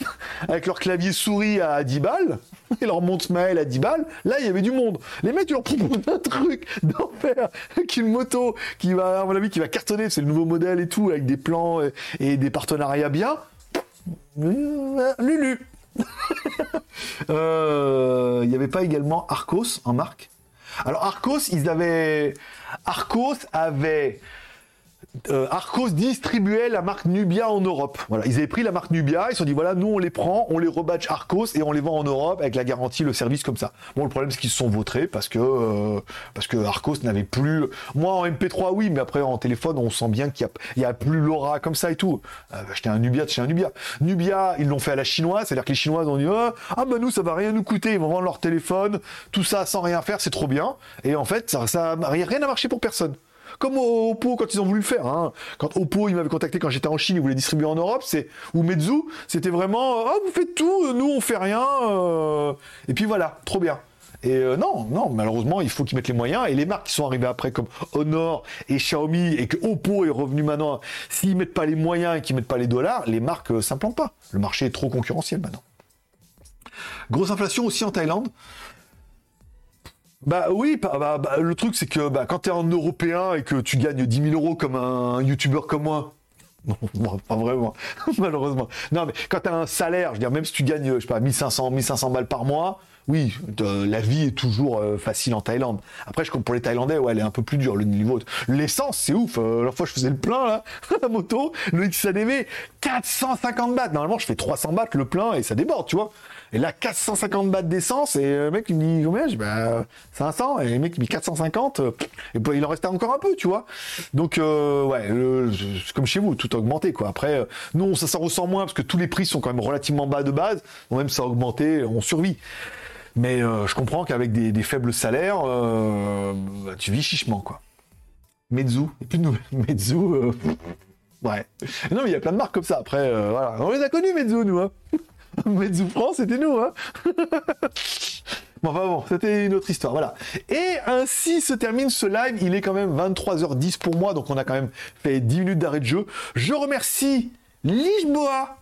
avec leur clavier souris à 10 balles, et leur montre mail à 10 balles, là, il y avait du monde. Les mecs, tu leur proposes un truc d'enfer, avec une moto qui va, à mon avis, qui va cartonner, c'est le nouveau modèle et tout, avec des plans et, et des partenariats bien. Euh, Lulu. Euh, Il n'y avait pas également Arcos en marque? Alors Arcos, ils avaient... Arcos avait... euh, Arcos distribuait la marque Nubia en Europe. Voilà, ils avaient pris la marque Nubia, ils se sont dit voilà, nous on les prend, on les rebadge Arcos et on les vend en Europe avec la garantie, le service comme ça. Bon, le problème c'est qu'ils se sont vautrés parce que euh, parce que Arcos n'avait plus. Moi en MP3 oui, mais après en téléphone on sent bien qu'il y y a plus l'aura comme ça et tout. Euh, acheter un Nubia, acheter un Nubia. Nubia, ils l'ont fait à la chinoise, c'est-à-dire que les Chinoises ont dit ah, ah bah nous ça va rien nous coûter, ils vont vendre leur téléphone, tout ça sans rien faire, c'est trop bien. Et en fait ça ça rien n'a marché pour personne. Comme au Oppo quand ils ont voulu le faire. hein. Quand Oppo il m'avait contacté quand j'étais en Chine, ils voulaient distribuer en Europe, c'est ou Meizu, c'était vraiment ah vous faites tout, nous on fait rien. euh, Et puis voilà, trop bien. Et euh, non, non, malheureusement, il faut qu'ils mettent les moyens. Et les marques qui sont arrivées après, comme Honor et Xiaomi, et que Oppo est revenu maintenant, s'ils mettent pas les moyens et qu'ils mettent pas les dollars, les marques euh, s'implantent pas. Le marché est trop concurrentiel maintenant. Grosse inflation aussi en Thaïlande. Bah oui, bah, bah, bah, le truc c'est que bah, quand tu es en européen et que tu gagnes 10 000 euros comme un youtubeur comme moi, pas vraiment, malheureusement. Non, mais quand tu as un salaire, je veux dire, même si tu gagnes, je sais pas, 1500, 1500 balles par mois, oui, la vie est toujours euh, facile en Thaïlande. Après, je compte pour les Thaïlandais, ouais, elle est un peu plus dure, le niveau. L'essence, c'est ouf. Euh, la fois, je faisais le plein, là, la moto, le XADV, 450 bahts. Normalement, je fais 300 bahts le plein et ça déborde, tu vois. Et là, 450 bahts d'essence, et le mec, il me dit combien? Je dis, bah, 500, et le mec, il me dit 450, euh, et puis il en restait encore un peu, tu vois. Donc, euh, ouais, comme chez vous, tout a augmenté, quoi. Après, nous, ça, ça ressent moins, parce que tous les prix sont quand même relativement bas de base, donc même ça a augmenté, on survit. Mais euh, je comprends qu'avec des, faibles salaires, euh, bah, tu vis chichement, quoi. Mezzu, et. Mezzu, euh, ouais. Non, mais il y a plein de marques comme ça. Après, voilà. On les a connus, Mezzu, nous, hein. Mezzu France, c'était nous, hein. Bon, enfin bon, c'était une autre histoire, voilà. Et ainsi se termine ce live. Il est quand même 23h10 pour moi, donc on a quand même fait 10 minutes d'arrêt de jeu. Je remercie Lisboa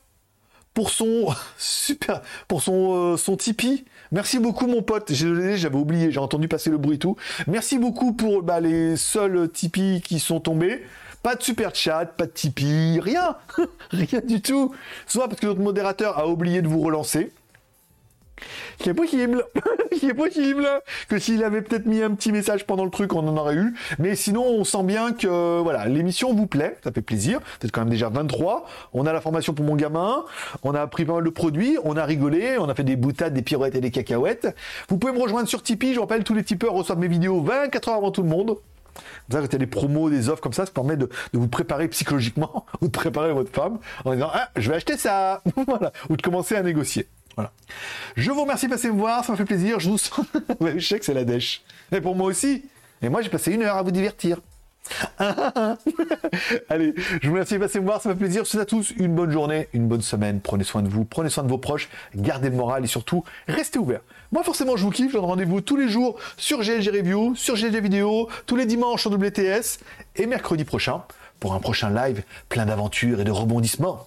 pour son super, pour son, son Tipeee. Merci beaucoup mon pote, j'avais oublié, j'ai entendu passer le bruit et tout. Merci beaucoup pour bah, les seuls Tipeee qui sont tombés. Pas de super chat, pas de Tipeee, rien, rien du tout. Soit parce que notre modérateur a oublié de vous relancer, qui est possible, qui est possible que s'il avait peut-être mis un petit message pendant le truc, on en aurait eu. Mais sinon, on sent bien que voilà, l'émission vous plaît, ça fait plaisir. C'est quand même déjà 23. On a la formation pour mon gamin, on a appris pas mal de on a rigolé, on a fait des boutades, des pirouettes et des cacahuètes. Vous pouvez me rejoindre sur Tipeee. Je rappelle, tous les tipeurs reçoivent mes vidéos 24 heures avant tout le monde. Vous savez, des promos, des offres comme ça, ça permet de, de, vous préparer psychologiquement ou de préparer votre femme en disant ah je vais acheter ça, voilà, ou de commencer à négocier. Voilà. Je vous remercie de passer me voir, ça m'a fait plaisir. Je vous sens... je sais que c'est la dèche. Mais pour moi aussi. Et moi, j'ai passé une heure à vous divertir. Allez, je vous remercie de passer me voir, ça m'a fait plaisir. Je vous souhaite à tous une bonne journée, une bonne semaine. Prenez soin de vous, prenez soin de vos proches, gardez le moral et surtout, restez ouverts. Moi, forcément, je vous kiffe. Je donne rendez-vous tous les jours sur GLG Review, sur GLG Vidéo, tous les dimanches en WTS et mercredi prochain pour un prochain live plein d'aventures et de rebondissements.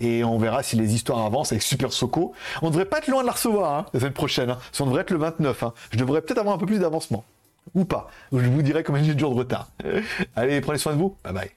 Et on verra si les histoires avancent avec Super Soko. On devrait pas être loin de la recevoir hein, la semaine prochaine. Hein. Si on devrait être le 29, hein. je devrais peut-être avoir un peu plus d'avancement. Ou pas. Je vous dirai combien j'ai de jours de retard. Allez, prenez soin de vous. Bye bye.